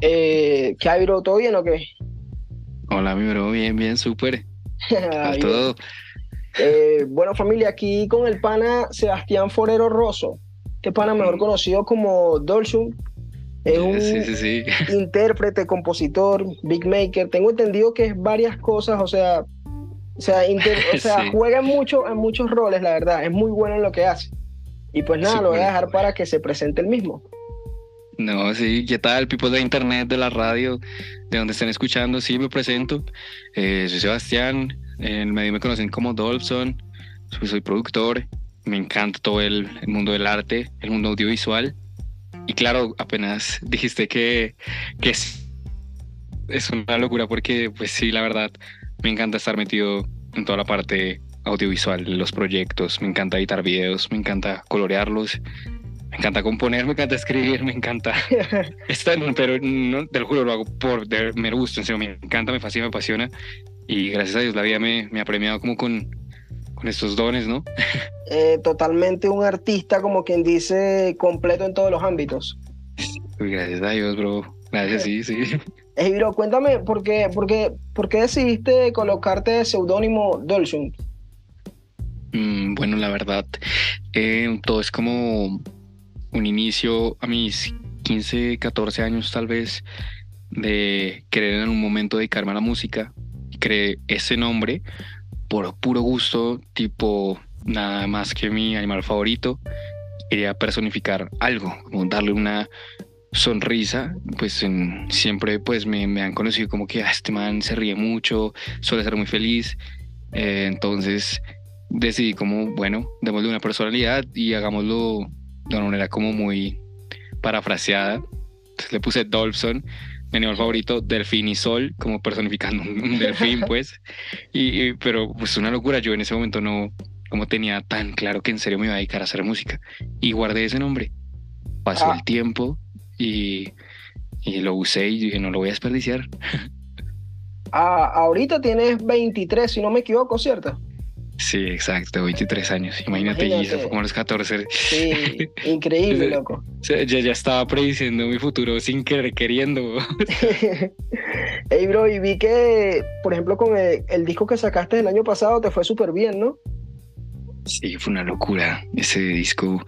Eh, ¿Qué hay, bro? ¿Todo bien o qué? Hola, mi bro, bien, bien, súper. Bien. todo. Eh, bueno, familia, aquí con el pana Sebastián Forero Rosso, este pana mejor conocido como Dolchum. Es un Sí, sí, sí. intérprete, compositor, big maker. Tengo entendido que es varias cosas, o sea, o sea, o juega en, mucho, en muchos roles, la verdad. Es muy bueno en lo que hace. Y pues nada, lo voy a dejar para que se presente el mismo. No, sí, ¿qué tal, people de internet, de la radio, de donde estén escuchando? Sí, me presento. Eh, soy Sebastián, en el medio me conocen como Dolpson, soy, productor, me encanta todo el, el mundo del arte, el mundo audiovisual. Y claro, apenas dijiste que, que es, es una locura porque, pues sí, la verdad, me encanta estar metido en toda la parte audiovisual, los proyectos, me encanta editar videos, me encanta colorearlos, me encanta componer, me encanta escribir, me encanta Está, pero no, te lo juro, lo hago por de mero gusto, en serio, me encanta, me fascina, me apasiona. Y gracias a Dios la vida me, me ha premiado como con, con estos dones, ¿no? Eh, totalmente un artista, como quien dice, completo en todos los ámbitos. Gracias a Dios, bro. Gracias, sí, sí. Ey, bro, cuéntame, ¿por qué, por qué, por qué decidiste colocarte de seudónimo Dolchum? Mm, bueno, la verdad, eh, todo es como un inicio a mis 15, 14 años tal vez de querer en un momento dedicarme a la música. Creé ese nombre por puro gusto, tipo nada más que mi animal favorito. Quería personificar algo, como darle una sonrisa, pues siempre pues me, me han conocido como que "Ah, este man se ríe mucho, suele ser muy feliz. Eh, entonces decidí como, bueno, démosle una personalidad y hagámoslo de una manera como muy parafraseada. Entonces le puse Dolphin, mi animal favorito, delfín y sol, como personificando un, delfín, pues. Y, y- pero pues una locura, yo en ese momento no, como tenía tan claro que en serio me iba a dedicar a hacer música. Y guardé ese nombre. Pasó Ah. el tiempo y, y lo usé y dije, no lo voy a desperdiciar. Ah, ahorita tienes 23, si no me equivoco, ¿cierto? Sí, exacto, 23 años. Imagínate, y eso fue como a los 14. Sí, increíble, loco. Ya, ya estaba prediciendo mi futuro sin querer queriendo. Ey, bro, y vi que, por ejemplo, con el, el disco que sacaste el año pasado te fue súper bien, ¿no? Sí, fue una locura ese disco.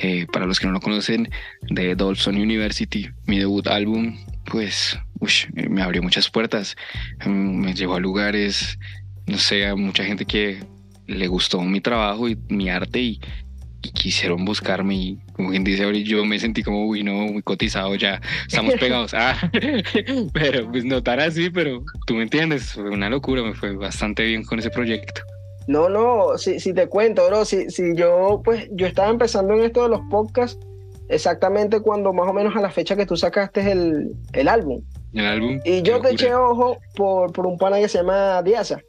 eh, para los que no lo conocen, de Dolphin University, mi debut álbum, pues ush, eh, me abrió muchas puertas. Mm, Me llevó a lugares, no sé, a mucha gente que le gustó mi trabajo y mi arte y, y quisieron buscarme. Y como quien dice, ahorita yo me sentí como, uy, no, muy cotizado ya, estamos pegados. Ah, pero pues no tan así, pero tú me entiendes, fue una locura, me fue bastante bien con ese proyecto. No, no, si, si te cuento, bro, si, si yo, pues, yo estaba empezando en esto de los podcasts exactamente cuando más o menos a la fecha que tú sacaste el, el álbum. El álbum. Y yo te locura. eché ojo por, por un pana que se llama Diasa.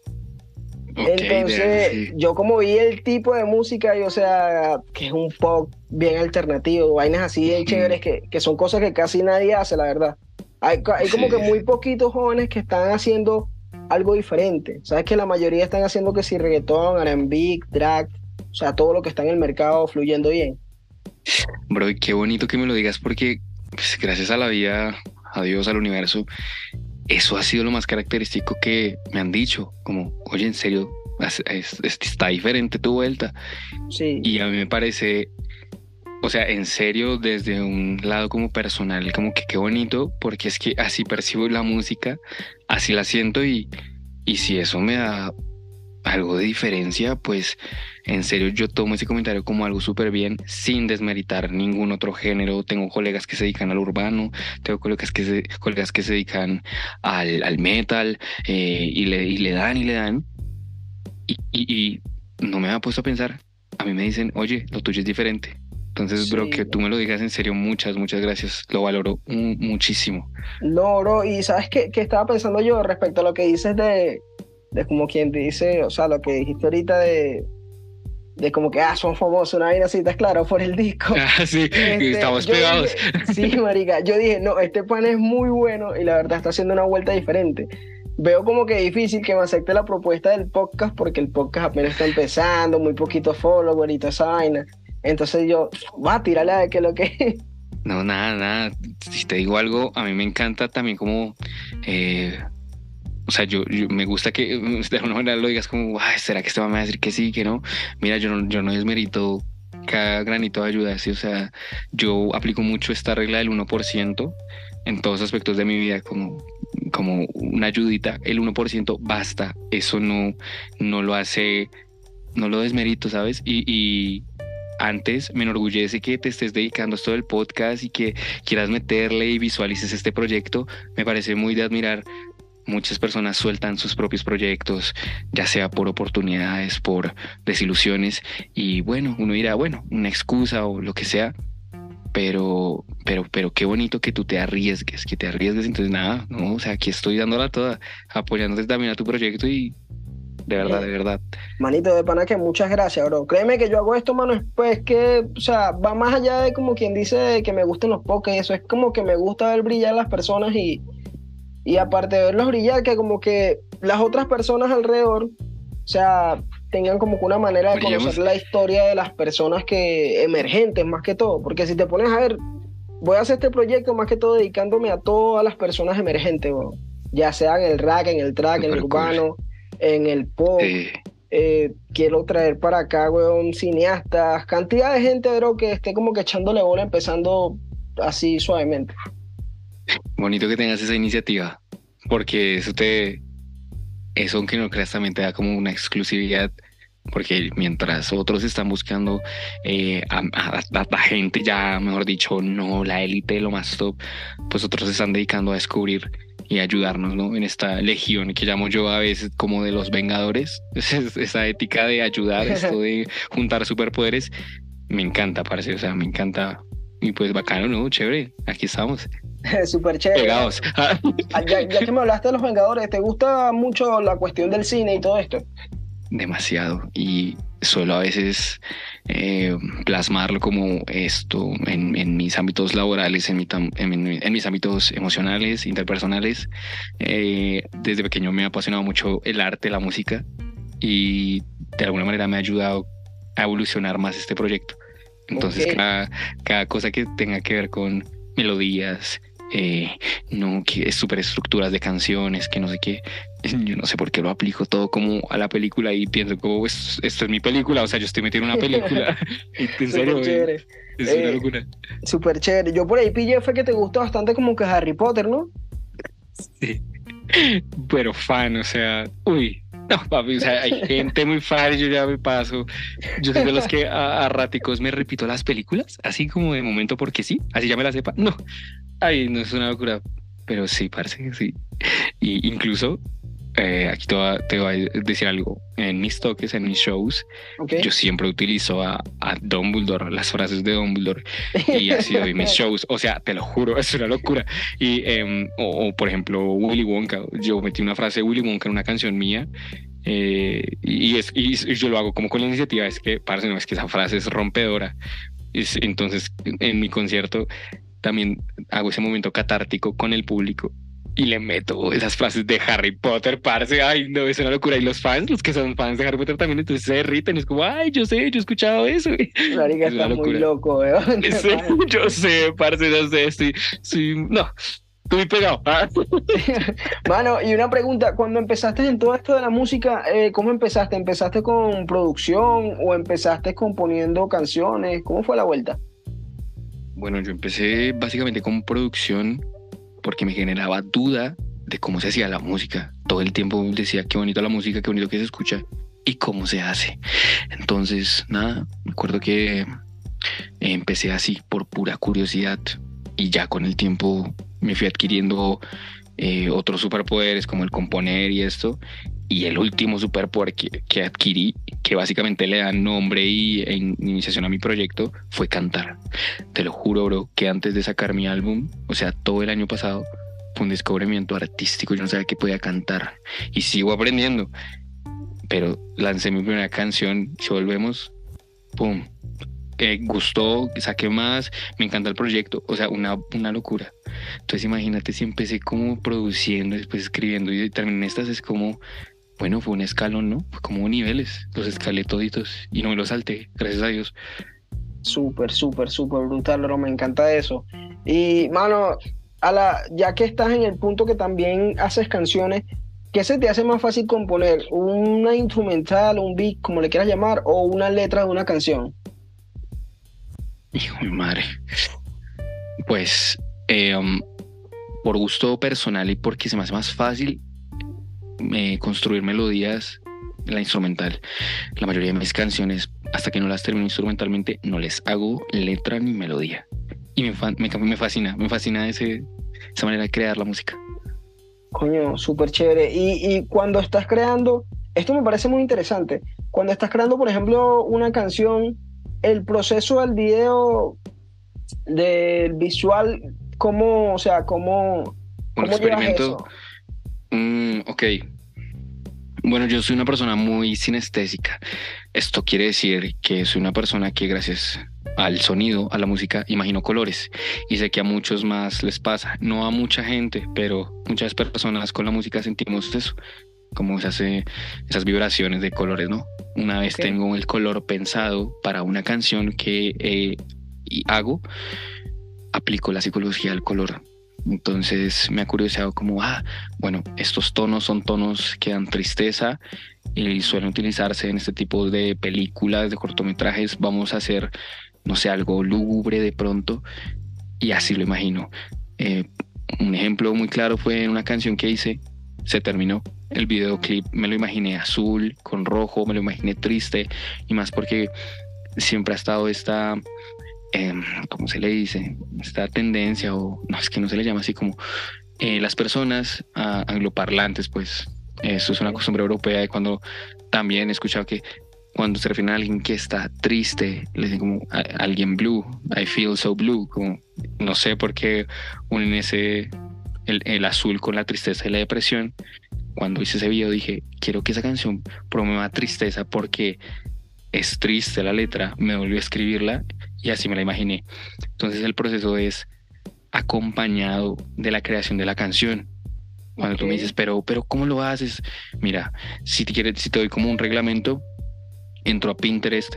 Entonces, de- sí. yo como vi el tipo de música, y, o sea, que es un pop bien alternativo, vainas así Ujú. chéveres, que, que son cosas que casi nadie hace, la verdad. Hay, como Sí. que muy poquitos jóvenes que están haciendo algo diferente. Sabes que la mayoría están haciendo que si reggaetón, R&B, drag, o sea, todo lo que está en el mercado fluyendo bien. Bro, y qué bonito que me lo digas porque pues, gracias a la vida, a Dios, al universo, eso ha sido lo más característico que me han dicho, como, oye, en serio, es- es- es- está diferente tu vuelta. Sí. Y a mí me parece, o sea, en serio, desde un lado como personal, como que qué bonito, porque es que así percibo la música, así la siento y, y si eso me da algo de diferencia, pues en serio yo tomo ese comentario como algo súper bien, sin desmeritar ningún otro género. Tengo colegas que se dedican al urbano, tengo colegas que se, colegas que se dedican al, al metal eh, y, le, y le dan y le dan. Y, y, y no me había puesto a pensar. A mí me dicen, oye, lo tuyo es diferente. Entonces, bro, Sí. que tú me lo digas en serio, muchas, muchas gracias. Lo valoro mu- muchísimo. No, bro, y ¿sabes qué, qué estaba pensando yo respecto a lo que dices de, de como quien dice, o sea, lo que dijiste ahorita de, de como que, ah, son famosos, una vaina así, ¿estás claro? Por el disco. Ah, sí, Este, estamos pegados. dije- sí, marica, yo dije, no, este pan es muy bueno y la verdad está haciendo una vuelta diferente. Veo como que difícil que me acepte la propuesta del podcast porque el podcast apenas está empezando, muy poquito follower y toda esa vaina. Entonces yo, va a tirarle a ver qué es lo que No, nada, nada. Si te digo algo, a mí me encanta también como... Eh, o sea, yo, me gusta que de alguna manera lo digas como, Ay, ¿será que este va a decir que sí, que no? Mira, yo no, yo no desmerito cada granito de ayuda. O sea, yo aplico mucho esta regla del 1% en todos aspectos de mi vida, como, como una ayudita. El 1% basta, eso no, no lo hace, no lo desmerito, ¿sabes? Y, y antes me enorgullece que te estés dedicando a esto del podcast y que quieras meterle y visualices este proyecto. Me parece muy de admirar muchas personas sueltan sus propios proyectos, ya sea por oportunidades, por desilusiones, y bueno, uno dirá, bueno, una excusa o lo que sea, pero, pero, pero qué bonito que tú te arriesgues, que te arriesgues, entonces nada, no, o sea, aquí estoy dándola toda, apoyándote también a tu proyecto y de verdad, de verdad. Manito de pana muchas gracias, bro. Créeme que yo hago esto, mano, pues que, o sea, va más allá de como quien dice que me gusten los pokés, eso es como que me gusta ver brillar las personas y, y aparte de verlos brillar, que como que las otras personas alrededor, o sea, tengan como que una manera de conocer la historia de las personas que emergentes más que todo. Porque si te pones a ver, voy a hacer este proyecto más que todo dedicándome a todas las personas emergentes, ya sea en el rack, en el track, en el urbano, en el pop. Eh, quiero traer para acá, weón, cineastas, cantidad de gente, bro, que esté como que echándole bola empezando así suavemente. Bonito que tengas esa iniciativa, porque eso te, eso aunque no creas también te da como una exclusividad, porque mientras otros están buscando eh, a, la gente ya, mejor dicho, no la élite, lo más top, pues otros se están dedicando a descubrir y ayudarnos, ¿no? En esta legión que llamo yo a veces como de los vengadores, esa ética de ayudar, esto de juntar superpoderes, me encanta, parece, o sea, me encanta. Y pues bacano, ¿no? Chévere, aquí estamos. Súper chévere. Ah, ya, que me hablaste de los Vengadores, ¿te gusta mucho la cuestión del cine y todo esto? Demasiado. Y suelo a veces eh, plasmarlo como esto en, mis ámbitos laborales, en, en, mis ámbitos emocionales, interpersonales. Eh, desde pequeño me ha apasionado mucho el arte, la música y de alguna manera me ha ayudado a evolucionar más este proyecto. Entonces, cada, cada cosa que tenga que ver con melodías, eh, no, que es estructuras de canciones, que no sé qué. Yo no sé por qué lo aplico todo como a la película y pienso como esto es mi película, o sea, yo estoy metiendo una película. en serio, chévere. es una eh, locura. Súper chévere. Yo por ahí pillé fue que te gusta bastante como que Harry Potter, ¿no? Sí. Pero fan, o sea, uy, no, papi, o sea, hay gente muy fan, yo ya me paso. Yo soy de los que a, a, me repito las películas, así como de momento porque sí, así ya me la sepa. No, Ay, no es una locura, pero sí, parece que sí. Y incluso eh, aquí te voy, a, decir algo. En mis toques, en mis shows, yo siempre utilizo a, a Dumbledore, las frases de Dumbledore. Y así doy mis shows. O sea, te lo juro, es una locura. Y, em, o, por ejemplo, Willy Wonka. Yo metí una frase de Willy Wonka en una canción mía. Eh, y, es, y, yo lo hago como con la iniciativa. Es que, parece, no, es que esa frase es rompedora. entonces, en mi concierto también hago ese momento catártico con el público y le meto esas frases de Harry Potter, parce, ay, no, es una locura. Y los fans, los que son fans de Harry Potter también, entonces se derriten, es como, ay, yo sé, yo he escuchado eso. Marica está muy loco, weón. yo sé, parce, no sé, estoy, no, estoy pegado. Ah. Mano, y una pregunta, cuando empezaste en todo esto de la música, eh, ¿cómo empezaste? ¿Empezaste con producción o empezaste componiendo canciones? ¿Cómo fue la vuelta? Bueno, yo empecé básicamente con producción porque me generaba duda de cómo se hacía la música. Todo el tiempo decía qué bonito la música, qué bonito que se escucha y cómo se hace. Entonces, nada, me acuerdo que empecé así por pura curiosidad y ya con el tiempo me fui adquiriendo eh, otros superpoderes como el componer y esto y el último superpoder que, adquirí, que básicamente le da nombre y, e iniciación a mi proyecto, fue cantar. Te lo juro, bro, que antes de sacar mi álbum, o sea, todo el año pasado, fue un descubrimiento artístico. Yo no sabía que podía cantar y sigo aprendiendo. Pero lancé mi primera canción, si volvemos, ¡pum! Eh, gustó, saqué más, me encanta el proyecto, o sea, una, una locura. Entonces imagínate si empecé como produciendo, después escribiendo y terminé estas, es como bueno, fue un escalón, ¿no? Fue como niveles, los escalé toditos y no me los salté, gracias a Dios. Súper, súper, súper brutal, bro. Me encanta eso. Y, mano, a la, ya que estás en el punto que también haces canciones, ¿qué se te hace más fácil componer? ¿Una instrumental, un beat, como le quieras llamar, o una letra de una canción? Hijo de madre. Pues, um, por gusto personal y porque se me hace más fácil eh, construir melodías la instrumental. La mayoría de mis canciones, hasta que no las termino instrumentalmente, no les hago letra ni melodía. Y me, me, fascina, me fascina ese, esa manera de crear la música. Coño, súper chévere. Y, y cuando estás creando, esto me parece muy interesante. Cuando estás creando, por ejemplo, una canción, el proceso del video, del visual, ¿cómo, o sea, cómo, cómo experimento. Mm, ok, bueno, yo soy una persona muy sinestésica. Esto quiere decir que soy una persona que gracias al sonido, a la música, imagino colores. Y sé que a muchos más les pasa. No a mucha gente, pero muchas personas con la música sentimos eso. Como se hace esas vibraciones de colores, ¿no? Una vez tengo el color pensado para una canción que eh, hago, aplico la psicología del color entonces me ha curioseado como, ah, bueno, estos tonos son tonos que dan tristeza y suelen utilizarse en este tipo de películas, de cortometrajes. Vamos a hacer, no sé, algo lúgubre de pronto y así lo imagino. Eh, un ejemplo muy claro fue en una canción que hice, se terminó. El videoclip me lo imaginé azul, con rojo, me lo imaginé triste y más porque siempre ha estado esta Em, ¿cómo se le dice? Esta tendencia, o no es que no se le llama así como eh, las personas angloparlantes, pues eso es una costumbre europea de cuando también he escuchado que cuando se refieren a alguien que está triste, le dicen como alguien blue, I feel so blue, como no sé por qué unen ese, el, el azul con la tristeza y la depresión. Cuando hice ese video dije, quiero que esa canción promueva tristeza porque es triste la letra, me volvió a escribirla y así me la imaginé. Entonces el proceso es acompañado de la creación de la canción. Cuando tú me dices, pero, pero ¿cómo lo haces? Mira, si te, quieres, si te doy como un reglamento, entro a Pinterest,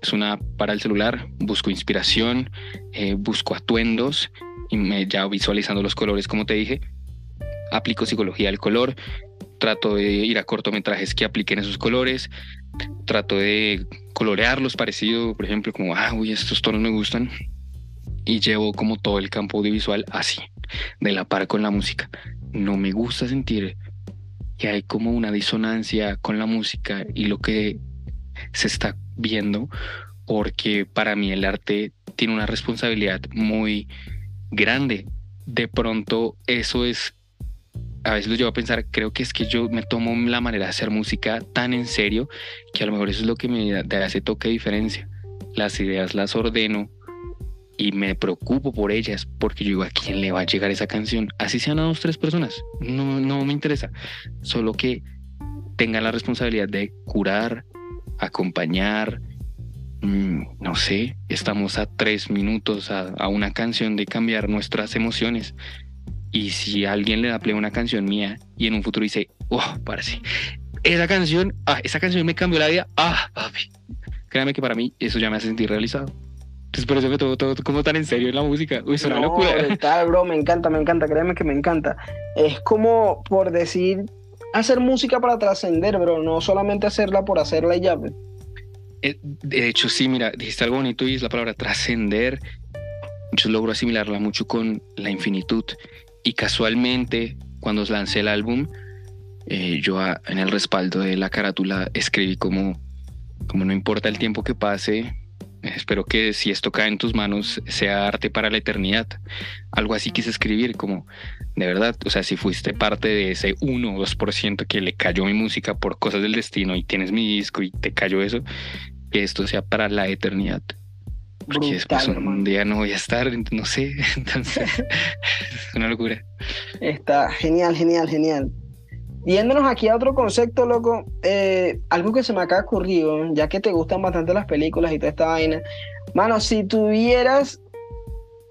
es una para el celular, busco inspiración, eh, busco atuendos y me, ya visualizando los colores, como te dije, aplico psicología del color, trato de ir a cortometrajes que apliquen esos colores, trato de colorearlos parecido, por ejemplo, como, ah, uy, estos tonos me gustan. Y llevo como todo el campo audiovisual así, de la par con la música. No me gusta sentir que hay como una disonancia con la música y lo que se está viendo, porque para mí el arte tiene una responsabilidad muy grande. De pronto eso es a veces lo llevo a pensar, creo que es que yo me tomo la manera de hacer música tan en serio que a lo mejor eso es lo que me hace toque diferencia. Las ideas las ordeno y me preocupo por ellas porque yo digo, ¿a quién le va a llegar esa canción? Así sean a dos, tres personas, no, no me interesa. Solo que tenga la responsabilidad de curar, acompañar, no sé, estamos a tres minutos a, a una canción de cambiar nuestras emociones y si alguien le da play a una canción mía y en un futuro dice, oh, parece, esa canción, ah, esa canción me cambió la vida, ah, papi. Créame que para mí eso ya me hace sentir realizado. Entonces por eso me todo, todo como tan en serio en la música. Uy, es una locura. Tal, bro, me encanta, me encanta, créeme que me encanta. Es como por decir, hacer música para trascender, bro, no solamente hacerla por hacerla y ya. Pues. Eh, de hecho, sí, mira, dijiste algo bonito y es la palabra trascender. Yo logro asimilarla mucho con la infinitud. Y casualmente, cuando lancé el álbum, eh, yo en el respaldo de la carátula escribí como, como no importa el tiempo que pase, espero que si esto cae en tus manos sea arte para la eternidad. Algo así quise escribir, como de verdad, o sea, si fuiste parte de ese 1 o 2% que le cayó mi música por cosas del destino y tienes mi disco y te cayó eso, que esto sea para la eternidad porque después un día no voy a estar, no sé, entonces es una locura. Está genial, genial, genial. Yéndonos aquí a otro concepto, loco, eh, algo que se me acaba ocurrido, ya que te gustan bastante las películas y toda esta vaina. Mano, si tuvieras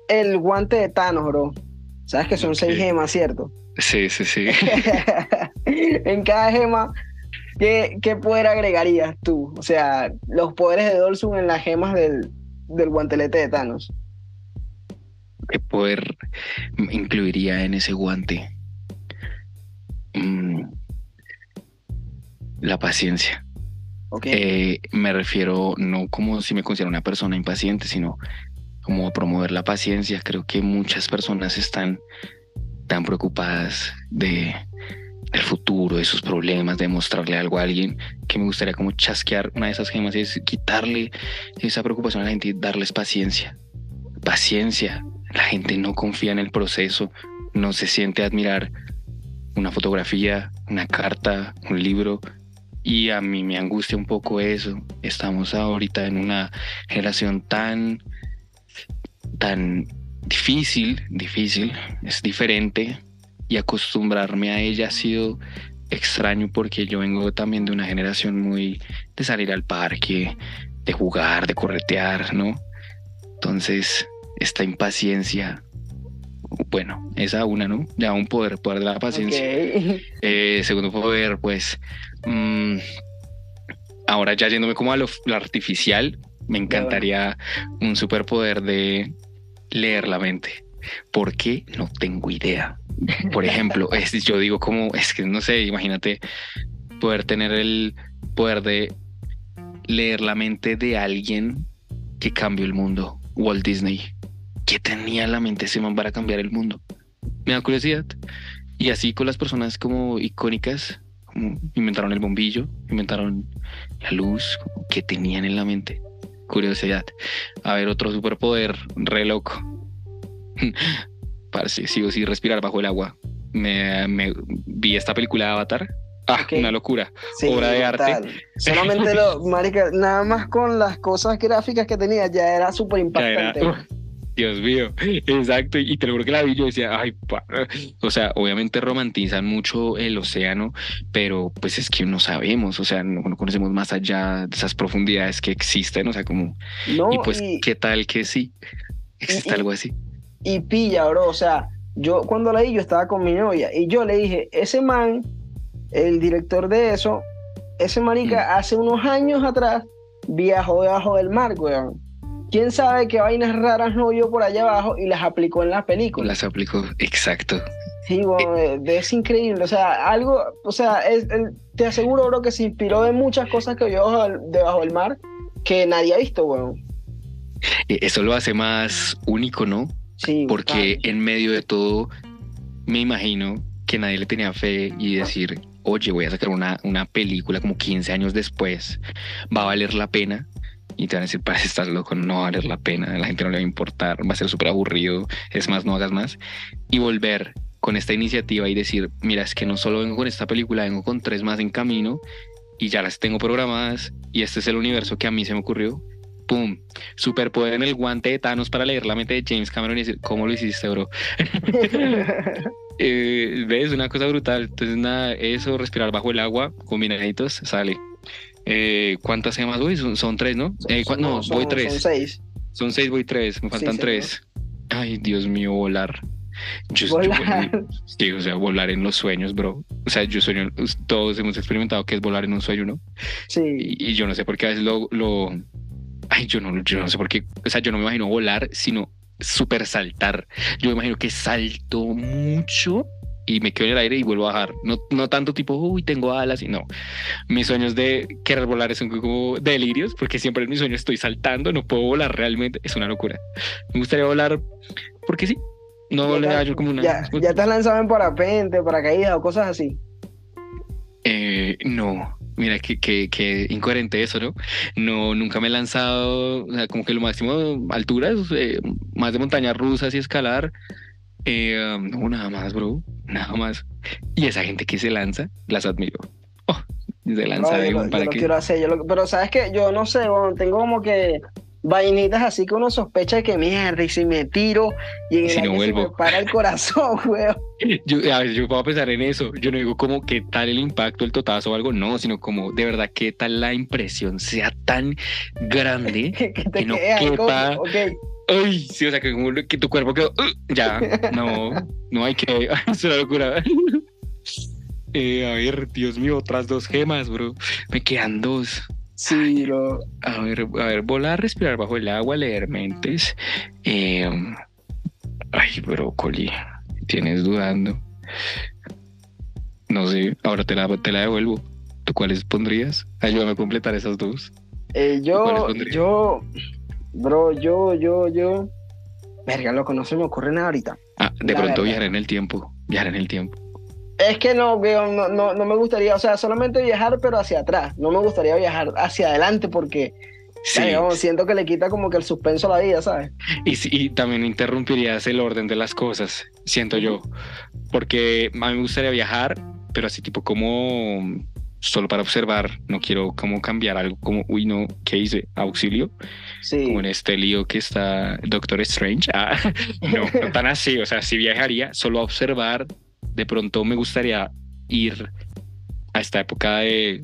el guante de Thanos, bro, sabes que son seis gemas, ¿cierto? Sí, sí, sí. en cada gema, ¿qué, ¿qué poder agregarías tú? O sea, los poderes de Dolsun en las gemas del, del guantelete de Thanos? ¿Qué poder incluiría en ese guante? Mm, la paciencia. Eh, me refiero no como si me considero una persona impaciente, sino como promover la paciencia. Creo que muchas personas están tan preocupadas de el futuro, de sus problemas, de mostrarle algo a alguien, que me gustaría como chasquear una de esas gemas y es quitarle esa preocupación a la gente y darles paciencia. Paciencia. La gente no confía en el proceso, no se siente admirar una fotografía, una carta, un libro. Y a mí me angustia un poco eso. Estamos ahorita en una generación tan, tan difícil, difícil, es diferente. Y acostumbrarme a ella ha sido extraño porque yo vengo también de una generación muy de salir al parque, de jugar, de corretear, ¿no? Entonces, esta impaciencia bueno, esa una, ¿no? Ya un poder, poder de la paciencia. Eh, segundo poder, pues, mm, ahora ya yéndome como a lo, artificial, me encantaría un superpoder de leer la mente. ¿Por qué? No tengo idea. Por ejemplo, es, yo digo como, es que no sé, imagínate poder tener el poder de leer la mente de alguien que cambió el mundo, Walt Disney. ¿Qué tenía en la mente ese man para cambiar el mundo? Me da curiosidad. Y así con las personas como icónicas, como inventaron el bombillo, inventaron la luz, ¿qué tenían en la mente? Curiosidad. A ver, otro superpoder, re loco. Parece, sigo sin respirar bajo el agua. Me, vi esta película de Avatar. Ah, una locura. Obra de arte. Solamente lo, marica, nada más con las cosas gráficas que tenía ya era súper impactante. Dios mío, exacto. Y te lo juro que la vi, yo decía, ay, o sea, obviamente romantizan mucho el océano, pero pues es que no sabemos, o sea, no, conocemos más allá de esas profundidades que existen, o sea, como, y pues, ¿qué tal que sí? Existe algo así. Y pilla, bro, o sea, yo cuando la vi, yo estaba con mi novia y yo le dije, ese man, el director de eso, ese marica, mm. hace unos años atrás viajó debajo del mar, weón quién sabe qué vainas raras no vio por allá abajo y las aplicó en la película. Las aplicó, exacto. Sí, bueno, eh, es increíble. O sea, algo, o sea, te aseguro, bro, que se inspiró de muchas cosas que vio debajo del mar que nadie ha visto, weón. E, eso lo hace más único, ¿no? Sí. Porque en medio de todo, me imagino que nadie le tenía fe y decir, oye, voy a sacar una, una película como 15 años después, va a valer la pena y te van a decir, para estás loco, no va a valer la pena, la gente no le va a importar, va a ser súper aburrido, es más, no hagas más. Y volver con esta iniciativa y decir, mira, es que no solo vengo con esta película, vengo con tres más en camino y ya las tengo programadas y este es el universo que a mí se me ocurrió. ¡Pum! Superpoder en el guante de Thanos para leer la mente de James Cameron y decir, ¿cómo lo hiciste, bro? eh, ¿Ves? Una cosa brutal. Entonces, nada, eso, respirar bajo el agua, combinaditos, sale. Eh, ¿Cuántas gemas voy? Son, tres, ¿no? Eh, no, voy tres. Son seis. Son seis, voy tres. Me faltan tres. Ay, Dios mío, volar. Yo, volar. sí, o sea, volar en los sueños, bro. O sea, yo sueño, todos hemos experimentado que es volar en un sueño, ¿no? Sí. Y, yo no sé por qué a veces lo, lo, Ay, yo no, yo no sé por qué. O sea, yo no me imagino volar, sino super saltar. Yo me imagino que salto mucho y me quedo en el aire y vuelvo a bajar. No, no tanto tipo, uy, tengo alas y no. Mis sueños de querer volar son como delirios, porque siempre en mis sueños estoy saltando, no puedo volar realmente. Es una locura. Me gustaría volar porque sí. No le yo como una. Ya, ya te has lanzado en parapente, paracaídas o cosas así. Eh, no, mira qué que, incoherente eso, ¿no? No, nunca me he lanzado, o sea, como que lo máximo alturas, eh, más de montañas rusas y escalar, eh, no, nada más, bro. Nada más. Y esa gente que se lanza, las admiro. Oh, se lanza de un para que... quiero hacer, pero sabes que yo no sé, bueno, tengo como que vainitas así que uno sospecha que mierda y si me tiro y en el se me para el corazón, weón. Yo, a ver, yo puedo pensar en eso. Yo no digo como qué tal el impacto, el totazo o algo, no, sino como de verdad qué tal la impresión sea tan grande que, no quepa. Ay, sí, o sea, que, que tu cuerpo quedó. Uh, ya, no, no hay que. es una locura. Eh, a ver, Dios mío, otras dos gemas, bro. Me quedan dos. Sí, bro. A ver, a ver, volar, respirar bajo el agua, leer mentes. Eh, ay, brócoli, tienes dudando. No sé, ahora te la, te la devuelvo. ¿Tú cuáles pondrías? Ayúdame a completar esas dos. Eh, yo, yo, bro, yo, yo, yo. Verga, loco, no se me ocurre nada ahorita. Ah, de pronto viajar en el tiempo. Viajar en el tiempo. Es que no, no, no, no me gustaría, o sea, solamente viajar, pero hacia atrás. No me gustaría viajar hacia adelante porque Sí. siento que le quita como que el suspenso a la vida, ¿sabes? Y, y también interrumpirías el orden de las cosas, siento yo. Porque a mí me gustaría viajar, pero así tipo como solo para observar, no quiero como cambiar algo como, uy, no, ¿qué hice? Auxilio. Sí. Como en este lío que está Doctor Strange. Ah, no, no tan así, o sea, si viajaría solo a observar, de pronto me gustaría ir a esta época de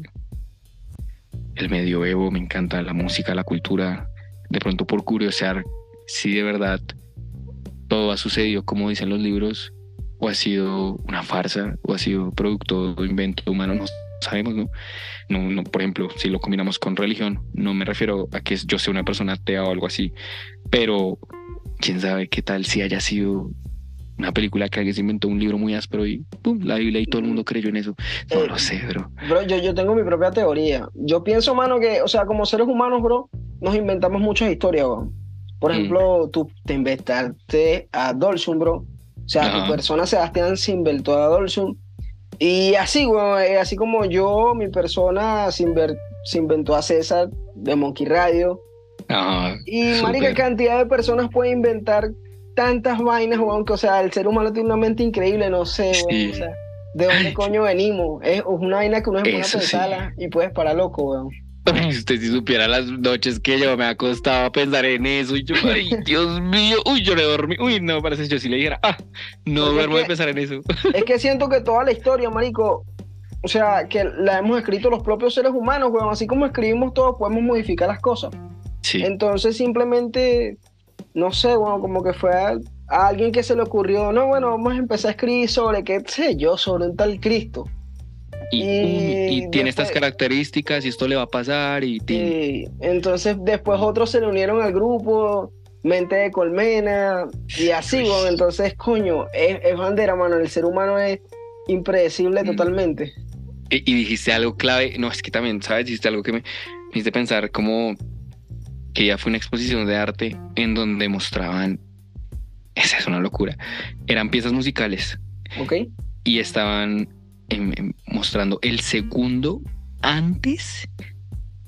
el medioevo, me encanta la música, la cultura, de pronto por curiosear si de verdad todo ha sucedido como dicen los libros, o ha sido una farsa, o ha sido producto de invento humano, no sabemos, ¿no? ¿no? No, por ejemplo, si lo combinamos con religión, no me refiero a que yo sea una persona atea o algo así, pero quién sabe qué tal si haya sido una película que alguien se inventó un libro muy áspero y pum, la Biblia y todo el mundo creyó en eso. No eh, lo sé, bro. Bro, yo, yo tengo mi propia teoría. Yo pienso, mano, que, o sea, como seres humanos, bro, nos inventamos muchas historias, bro. Por mm. ejemplo, tú te inventaste a Dolson, bro. O sea, tu persona Sebastián se inventó a Dolson. Y así, güey, eh, así como yo, mi persona se, inventó a César de Monkey Radio. y marica, cantidad de personas pueden inventar tantas vainas, weón, que, o sea, el ser humano tiene una mente increíble, no sé, weón, o sea, ¿de dónde coño venimos? Es una vaina que uno es buena pensarla y puedes parar loco, weón. Usted si supiera las noches que yo me ha costado pensar en eso y yo, ay, Dios mío, uy, yo le dormí, uy, no, parece que yo si le dijera, ah, no duermo de pensar en eso. Es que siento que toda la historia, marico, o sea, que la hemos escrito los propios seres humanos, weón, así como escribimos todos, podemos modificar las cosas. Sí. Entonces simplemente no sé, bueno, como que fue a, alguien que se le ocurrió, no, bueno, vamos a empezar a escribir sobre, qué sé yo, sobre un tal Cristo. Y, tiene estas características y esto le va a pasar y... y entonces después otros se le unieron al grupo, Mente de Colmena, y así, bueno, entonces, coño, es, bandera, mano, el ser humano es impredecible mm. totalmente. Y, dijiste algo clave, no, es que también, ¿sabes? Dijiste algo que me, me hizo pensar como que ya fue una exposición de arte en donde mostraban, esa es una locura, eran piezas musicales. Ok. Y estaban mostrando el segundo antes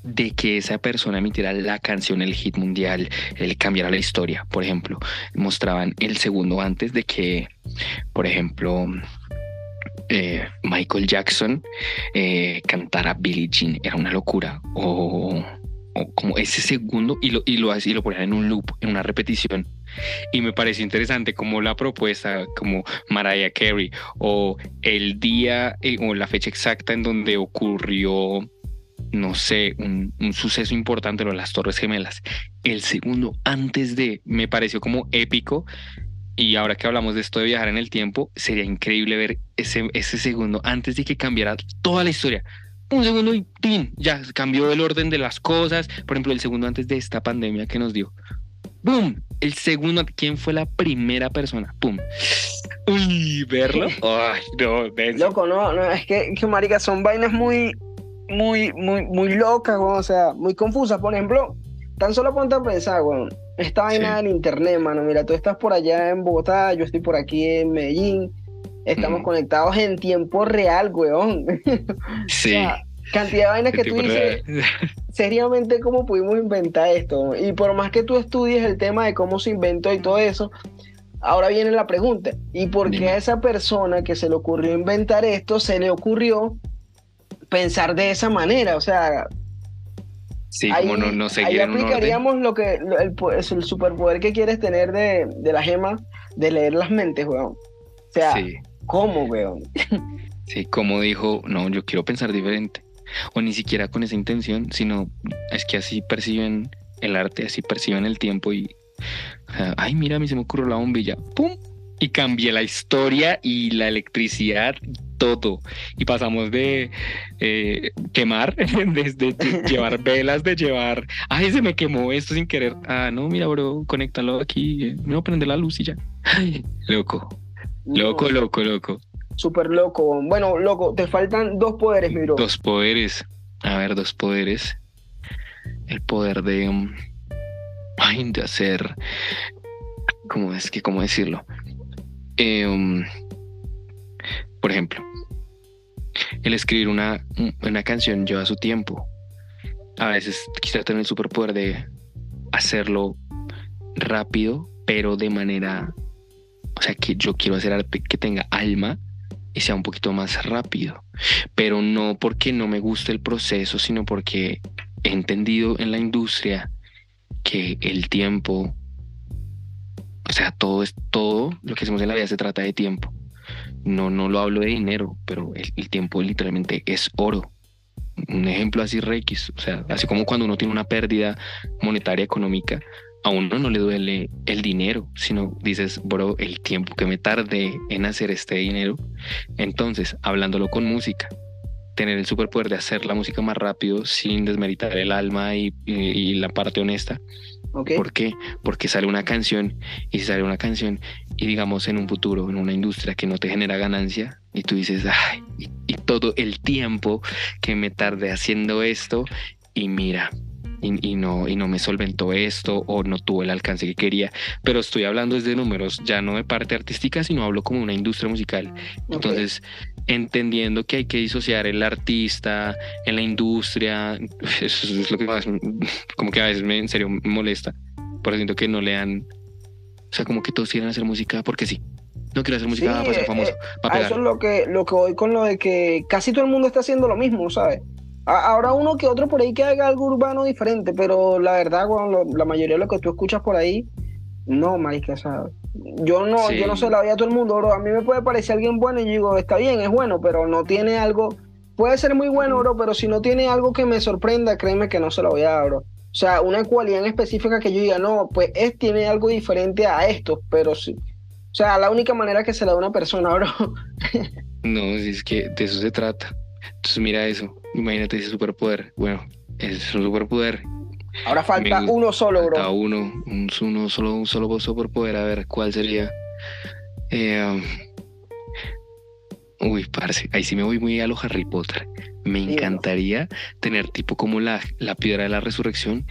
de que esa persona emitiera la canción, el hit mundial, el cambiara la historia, por ejemplo. Mostraban el segundo antes de que, por ejemplo, eh, Michael Jackson eh, cantara Billie Jean. Era una locura. O como ese segundo y lo, y lo, y lo ponían en un loop, en una repetición. Y me pareció interesante como la propuesta, como Mariah Carey, o el día eh, o la fecha exacta en donde ocurrió, no sé, un, un suceso importante, lo de las Torres Gemelas. El segundo antes de, me pareció como épico. Y ahora que hablamos de esto de viajar en el tiempo, sería increíble ver ese, ese segundo antes de que cambiara toda la historia un segundo y ¡tin! ya cambió el orden de las cosas. Por ejemplo, el segundo antes de esta pandemia que nos dio. ¡Boom! El segundo, ¿quién fue la primera persona? ¡Pum! Uy, verlo. Ay, no, Loco, no, no, es que, que, marica, son vainas muy, muy, muy, muy locas, o sea, muy confusas. Por ejemplo, tan solo ponte a pensar, weón, esta vaina del internet, mano. Mira, tú estás por allá en Bogotá, yo estoy por aquí en Medellín Estamos conectados en tiempo real, weón. Sí. Cantidad de vainas que tú dices, seriamente, ¿cómo pudimos inventar esto? Y por más que tú estudies el tema de cómo se inventó y todo eso, ahora viene la pregunta, ¿y por qué a esa persona que se le ocurrió inventar esto, se le ocurrió pensar de esa manera? O sea... Sí, como no, no seguir ahí aplicaríamos lo que el, el, superpoder que quieres tener de, de la gema de leer las mentes, weón. O sea, sí. ¿Cómo, weón? Sí, como dijo, no, yo quiero pensar diferente. O ni siquiera con esa intención, sino es que así perciben el arte, así perciben el tiempo y, ay, mira, a mí se me ocurrió la bombilla, ¡pum! Y cambié la historia y la electricidad, todo. Y pasamos de eh, quemar, desde llevar velas, de llevar, ay, se me quemó esto sin querer. Ah, no, mira, bro, conéctalo aquí, eh, me voy a prender la luz y ya. Ay, loco, loco, loco, loco. Súper loco. Bueno, loco, te faltan dos poderes, mi bro. Dos poderes. A ver, dos poderes. El poder de... Um, ay, de hacer... ¿Cómo es que, cómo decirlo? Eh, um, por ejemplo, el escribir una, una canción lleva su tiempo. A veces quisiera tener el superpoder de hacerlo rápido, pero de manera, o sea, que yo quiero hacer arte que tenga alma y sea un poquito más rápido, pero no porque no me guste el proceso, sino porque he entendido en la industria que el tiempo, o sea, todo es todo lo que hacemos en la vida se trata de tiempo no, no lo hablo de dinero, pero el, tiempo literalmente es oro. Un ejemplo así Rex, o sea, así como cuando uno tiene una pérdida monetaria económica, a uno no le duele el dinero, sino dices, bro, el tiempo que me tardé en hacer este dinero. Entonces, hablándolo con música, tener el superpoder de hacer la música más rápido sin desmeritar el alma y, la parte honesta. ¿Por qué? Porque sale una canción y sale una canción y digamos en un futuro, en una industria que no te genera ganancia y tú dices, ay, y, todo el tiempo que me tardé haciendo esto y mira, y, no, y no me solventó esto o no tuvo el alcance que quería. Pero estoy hablando desde números, ya no de parte artística, sino hablo como una industria musical. Entonces, entendiendo que hay que disociar el artista en la industria, eso es lo que más, como que a veces me, en serio me molesta, porque siento que no le dan, o sea, como que todos quieren hacer música porque sí. No quiero hacer música para ser eh, famoso. Eh, eso es lo que, lo que voy con lo de que casi todo el mundo está haciendo lo mismo, ¿sabes? Ahora uno que otro por ahí que haga algo urbano diferente, pero la verdad, cuando la mayoría de lo que tú escuchas por ahí, no, marica, ¿sabes? Yo no, yo no se la veía a todo el mundo, bro. A mí me puede parecer alguien bueno y digo, está bien, es bueno, pero no tiene algo. Puede ser muy bueno, bro, pero si no tiene algo que me sorprenda, créeme que no se lo voy a dar, bro. O sea, una cualidad en específica que yo diga, no, pues es, tiene algo diferente a esto, pero sí. O sea, la única manera que se le da a una persona, bro. no, es que de eso se trata. Entonces, mira eso. Imagínate ese superpoder. Bueno, es un superpoder Ahora falta uno solo, bro. Falta uno, un, uno solo, un solo por poder. A ver, ¿cuál sería? Eh, um, uy, parce, ahí sí me voy muy a lo Harry Potter. Me encantaría tener tipo como la, la piedra de la resurrección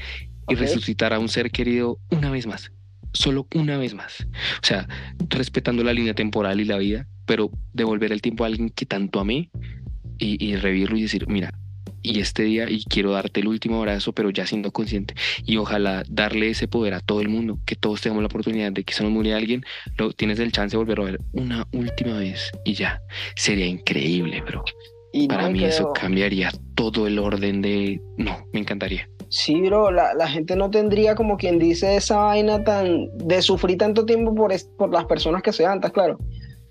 y resucitar a un ser querido una vez más. Solo una vez más. O sea, respetando la línea temporal y la vida, pero devolver el tiempo a alguien que tanto amé y, y revivirlo y decir, mira, y este día y quiero darte el último abrazo, pero ya siendo consciente y ojalá darle ese poder a todo el mundo, que todos tengamos la oportunidad de que se nos muere alguien, lo tienes el chance de volverlo a ver una última vez y ya, sería increíble, bro. Y Para mí eso cambiaría todo el orden de... No, me encantaría. Sí, bro, la, la, gente no tendría como quien dice esa vaina tan de sufrir tanto tiempo por, por las personas que se antas, claro.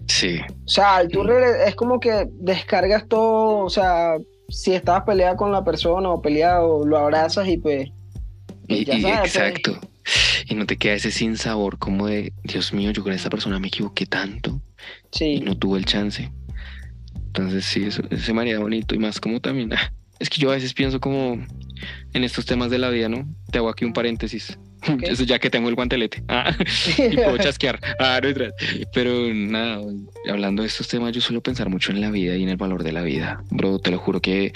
Sí. O sea, tú mm. es como que descargas todo, o sea, si estabas peleada con la persona o peleado, lo abrazas y pues. y, pues. exacto. Y no te queda ese sin sabor como de, Dios mío, yo con esta persona me equivoqué tanto. Sí. Y no tuve el chance. Entonces, sí, eso, ese me bonito. Y más como también. Es que yo a veces pienso como en estos temas de la vida, ¿no? Te hago aquí un paréntesis. Eso ya que tengo el guantelete. Ah, y puedo chasquear. Ah, Pero nada, hablando de estos temas, yo suelo pensar mucho en la vida y en el valor de la vida. Bro, te lo juro que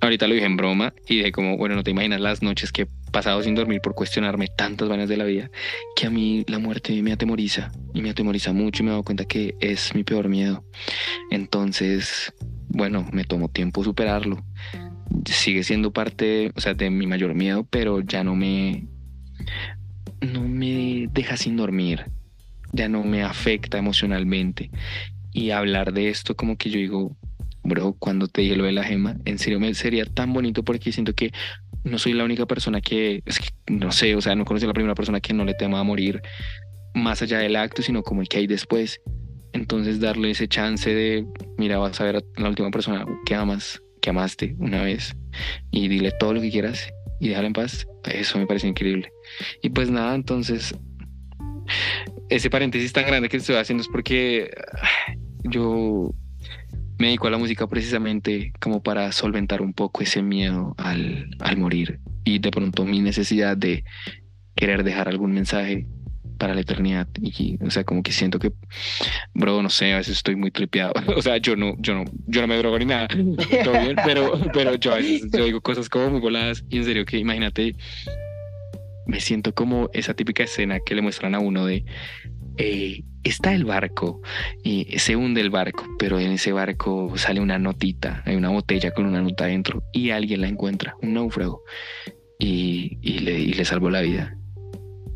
ahorita lo dije en broma y de como, bueno, no te imaginas las noches que he pasado sin dormir por cuestionarme tantas vainas de la vida, que a mí la muerte me atemoriza y me atemoriza mucho y me he dado cuenta que es mi peor miedo. Entonces, bueno, me tomo tiempo superarlo. Sigue siendo parte, o sea, de mi mayor miedo, pero ya no me no me deja sin dormir, ya no me afecta emocionalmente. Y hablar de esto como que yo digo, bro, cuando te dije lo de la gema, en serio me sería tan bonito porque siento que no soy la única persona que, no sé, o sea, no conozco a la primera persona que no le tema a morir más allá del acto, sino como el que hay después. Entonces darle ese chance de, mira, vas a ver a la última persona que amas, que amaste una vez y dile todo lo que quieras y déjala en paz. Eso me parece increíble. Y pues nada, entonces, ese paréntesis tan grande que estoy haciendo es porque yo me dedico a la música precisamente como para solventar un poco ese miedo al, al morir y de pronto mi necesidad de querer dejar algún mensaje para la eternidad y o sea como que siento que bro no sé a veces estoy muy tripeado o sea yo no yo no yo no me drogo ni nada todo bien pero pero yo a veces yo digo cosas como muy voladas y en serio que imagínate me siento como esa típica escena que le muestran a uno de eh, está el barco y se hunde el barco, pero en ese barco sale una notita, hay una botella con una nota dentro y alguien la encuentra, un náufrago, y, y, le, y le salvó la vida.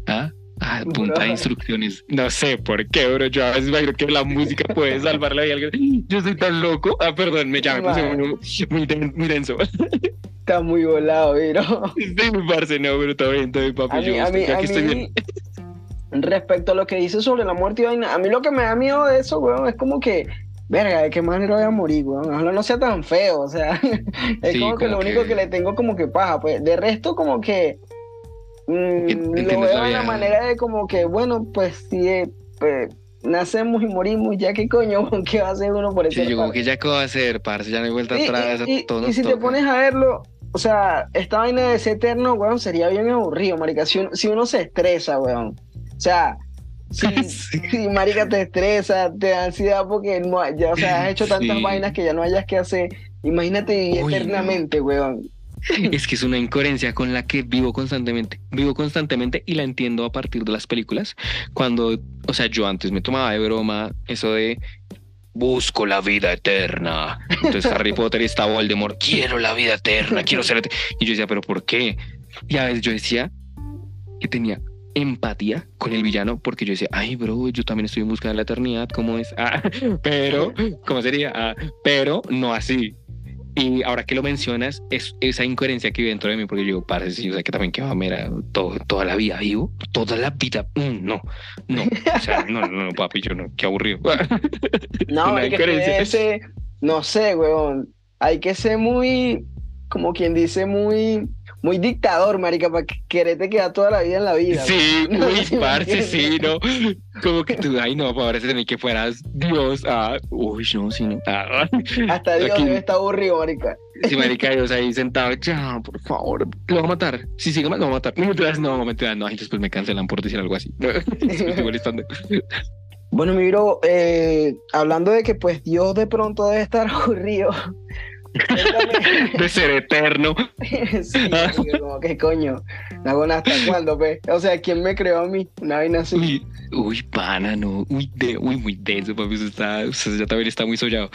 ¿Ah? Ah, punta de instrucciones. No sé por qué, bro. Yo a veces imagino que la música puede salvar la vida de alguien. Yo soy tan loco. Ah, perdón, me, ya muy, muy, denso. Está muy volado, bro. Estoy muy parce, no, pero todo bien, todo bien, papi. yo a mí, aquí estoy bien. Respecto a lo que dice sobre la muerte a mí lo que me da miedo de eso, weón, es como que, verga, ¿de qué manera voy a morir, weón? Ojalá no sea tan feo, o sea, es como que lo único que le tengo como que paja, pues, de resto como que Mm, lo veo de una manera de como que, bueno, pues si eh, pues, nacemos y morimos, ya que coño, ¿qué va a hacer uno por eso? Sí, yo como que ya qué va a hacer, parce, ya no hay vuelta atrás. Y, y, si te pones a verlo, o sea, esta vaina de ser eterno, weón, sería bien aburrido, marica, si, uno se estresa, weón. O sea, si, marica te estresa, te da ansiedad porque no, ya, o sea, has hecho tantas vainas que ya no hayas que hacer. Imagínate vivir eternamente, weón. es que es una incoherencia con la que vivo constantemente. Vivo constantemente y la entiendo a partir de las películas. Cuando, o sea, yo antes me tomaba de broma eso de busco la vida eterna. Entonces Harry Potter y está Voldemort, quiero la vida eterna, quiero ser Y yo decía, pero ¿por qué? Y a veces yo decía que tenía empatía con el villano porque yo decía, ay, bro, yo también estoy en busca de la eternidad, ¿cómo es? Ah, pero, ¿cómo sería? Ah, pero no así. Y ahora que lo mencionas, es esa incoherencia que vive dentro de mí, porque yo parece, o sea, que también que va a ver todo, toda la vida vivo, toda la vida, mm, no, no, o sea, no, no, no, papi, yo no, qué aburrido. No, hay que ese, no sé, weón, hay que ser muy, como quien dice, muy muy dictador, marica, para quererte quedar toda la vida en la vida. Sí, muy parce, sí, ¿no? Como que tú, ay, no, parece ni que fueras Dios. Ah, uy, no, sí, no. Ah. Hasta Dios Aquí, estar aburrido, marica. Sí, marica, Dios ahí sentado, ya, por favor, lo voy a matar. Sí, sí, lo voy a matar. No me no, me no, no, después me cancelan por decir algo así. Bueno, mi bro, eh, hablando de que pues Dios de pronto debe estar aburrido, de ser eterno. sí, como que coño, hago hasta cuándo, pe. O sea, ¿quién me creó a mí? Una vaina así. Uy, pana, no. Uy, de, uy muy denso, papi. Usted, está, ya también está muy sollado.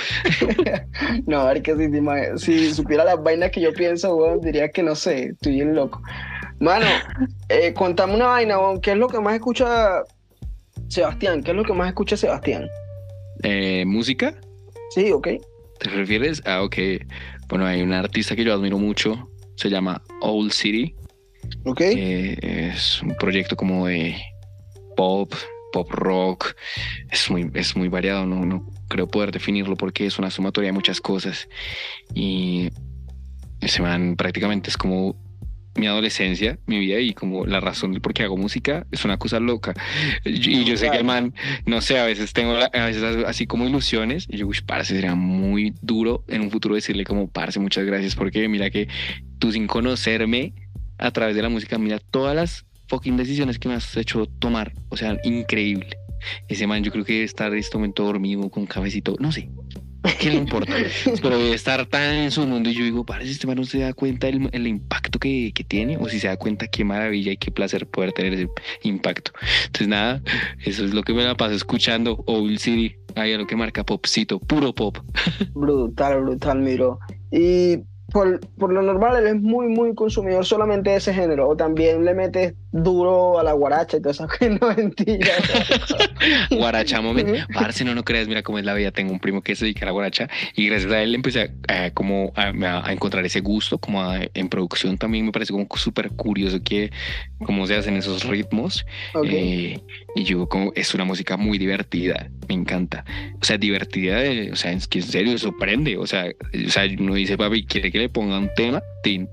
no, a ver que si, si supiera las vainas que yo pienso, weón, diría que no sé, estoy bien loco. Mano, eh, contame una vaina, weón. ¿Qué es lo que más escucha Sebastián? ¿Qué es lo que más escucha Sebastián? Eh, ¿Música? Sí, ok. ¿Te refieres? Ah, ok. Bueno, hay un artista que yo admiro mucho, se llama Old City. Ok. es un proyecto como de pop, pop rock. Es muy, es muy variado, no, no creo poder definirlo porque es una sumatoria de muchas cosas. Y ese man prácticamente es como mi adolescencia, mi vida y como la razón del por qué hago música es una cosa loca. Y yo sé que el man, no sé, a veces tengo a veces así como ilusiones y yo, uy, parce, sería muy duro en un futuro decirle como, parce, muchas gracias porque mira que tú sin conocerme a través de la música, mira todas las fucking decisiones que me has hecho tomar, o sea, increíble. Ese man yo creo que estar en este momento dormido con cabecito, no sé, ¿Qué le importa? Pero debe estar tan en su mundo y yo digo, parece este man no se da cuenta del el impacto que, que, tiene o si se da cuenta qué maravilla y qué placer poder tener ese impacto. Entonces nada, eso es lo que me la paso escuchando Old City, ahí a lo que marca popcito, puro pop. Brutal, brutal, miro. Y por, por, lo normal él es muy, muy consumidor solamente de ese género. O también le metes duro a la guaracha y todo eso, que no mentira. guaracha, momento. Parce, no, no creas, mira cómo es la vida. Tengo un primo que se dedica a la guaracha y gracias a él empecé a, como a, encontrar ese gusto, como en producción también me parece como súper curioso que cómo se hacen esos ritmos. Eh, y yo como es una música muy divertida, me encanta. O sea, divertida, o sea, es que en serio sorprende. O sea, o sea, uno dice, papi, quiere que le ponga un tema, tin,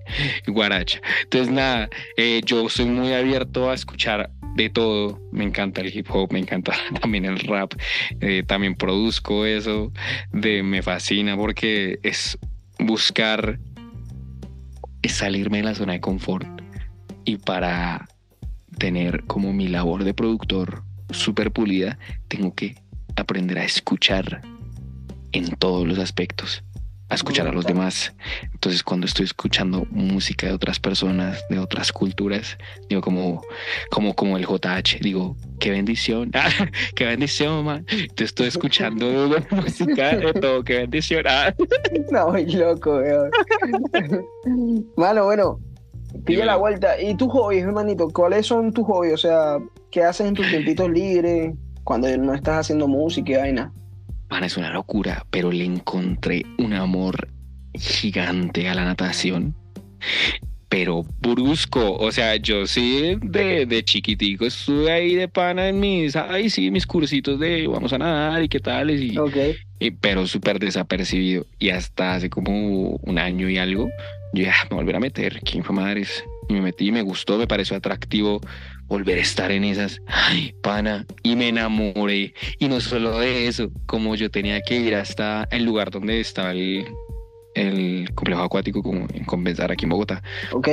guaracha. Entonces, nada, eh, yo soy muy abierto a escuchar de todo. Me encanta el hip hop, me encanta también el rap. Eh, también produzco eso. De, me fascina porque es buscar salirme de la zona de confort. Y para tener como mi labor de productor súper pulida, tengo que aprender a escuchar en todos los aspectos a escuchar a los demás. Entonces, cuando estoy escuchando música de otras personas, de otras culturas, digo como, como, como el JH, digo, qué bendición, ah, qué bendición, man. Te estoy escuchando música de todo, qué bendición. Ah. No, loco, weón. Mano, bueno, pilla la vuelta. ¿Y tus hobbies, hermanito? ¿Cuáles son tus hobbies? O sea, ¿qué haces en tus tiempitos libres? Cuando no estás haciendo música y vaina. Pana, es una locura, pero le encontré un amor gigante a la natación. Pero brusco, o sea, yo sí de, de chiquitico estuve ahí de pana en mis, ay sí, mis cursitos de vamos a nadar y qué tal, y, y pero súper desapercibido. Y hasta hace como un año y algo, yo ya me volví a meter, ¿quién fue madres? Y me metí, me gustó, me pareció atractivo volver a estar en esas, ay, pana, y me enamoré. Y no solo de eso, como yo tenía que ir hasta el lugar donde estaba el, el complejo acuático como en Compensar aquí en Bogotá. Ok.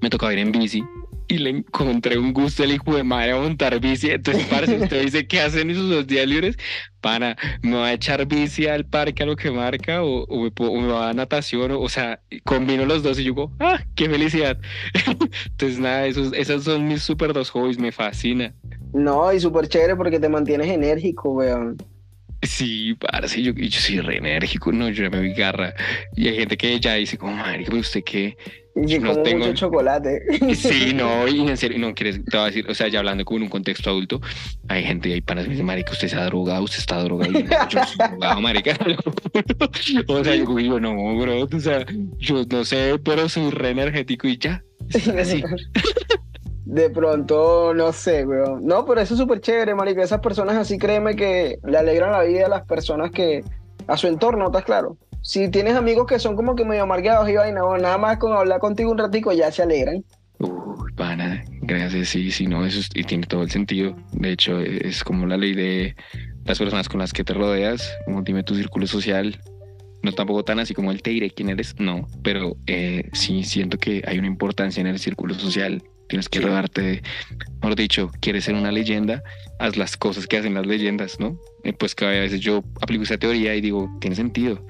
Me tocaba ir en bici y le encontré un gusto el hijo de madre a montar bici. Entonces, parce, usted dice, ¿qué hacen esos dos días libres? Para, ¿me va a echar bici al parque a lo que marca? ¿O, me, va a natación? O, sea, combino los dos y yo digo, ¡ah, qué felicidad! Entonces, nada, esos, esos son mis super dos hobbies, me fascina. No, y súper chévere porque te mantienes enérgico, weón. Sí, parce, yo, yo soy re enérgico, no, yo me doy garra. Y hay gente que ya dice, como, madre, ¿usted qué? Y no tengo mucho chocolate. Sí, no, y en serio, no quieres, te voy a decir, o sea, ya hablando con un contexto adulto, hay gente, hay panas que dicen, marica, usted se ha drogado, usted está drogado. yo soy drogado, marica. o sea, yo digo, no, bro, o sea, yo no sé, pero soy re energético y ya. Así. De pronto, no sé, weón. No, pero eso es súper chévere, marica. Esas personas así, créeme que le alegran la vida a las personas que, a su entorno, ¿estás claro? si tienes amigos que son como que medio amargados y vaina, o nada más con hablar contigo un ratico ya se alegran. Uy, pana, gracias, sí, sí, no, eso y tiene todo el sentido. De hecho, es como la ley de las personas con las que te rodeas, como dime tu círculo social. No tampoco tan así como el te diré quién eres, no, pero eh, sí siento que hay una importancia en el círculo social. Tienes que rodarte, mejor dicho, quieres ser una leyenda, haz las cosas que hacen las leyendas, ¿no? Eh, pues cada vez yo aplico esa teoría y digo, tiene sentido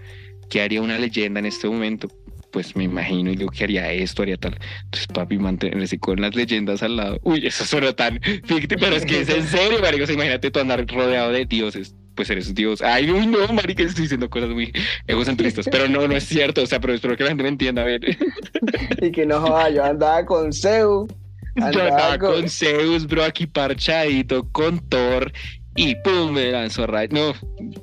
¿qué haría una leyenda en este momento? Pues me imagino y digo que haría esto, haría tal. Entonces, papi, mantenerse con las leyendas al lado. Uy, eso suena tan ficticio, pero es que es en serio, marico. O imagínate tú andar rodeado de dioses pues eres Dios. Ay, uy, no, marica, estoy diciendo cosas muy egocentristas, pero no, no es cierto, o sea, pero espero que la gente me entienda, a ver. Y que no joda, yo andaba con Zeus. Yo andaba con... Zeus, bro, aquí parchadito, con Thor, y pum, me lanzó right. No,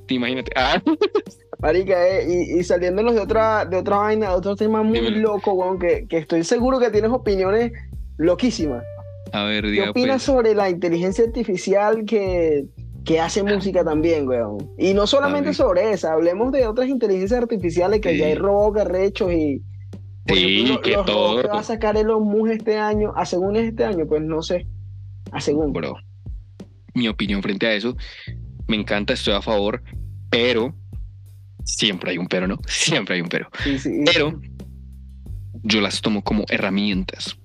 imagínate. Ah. Marica, eh, y, saliéndonos de otra, de otra vaina, de otro tema muy loco, weón, que, que, estoy seguro que tienes opiniones loquísimas. A ver, diga, ¿Qué opinas pues. sobre la inteligencia artificial que, que hace música también, weón? Y no solamente sobre esa, hablemos de otras inteligencias artificiales que ya hay robots rechos y. sí, que todo. que va a sacar el Musk este año, a según este año, pues no sé. A según. Bro, mi opinión frente a eso, me encanta, estoy a favor, pero Siempre hay un pero, ¿no? Siempre hay un pero. Pero yo las tomo como herramientas.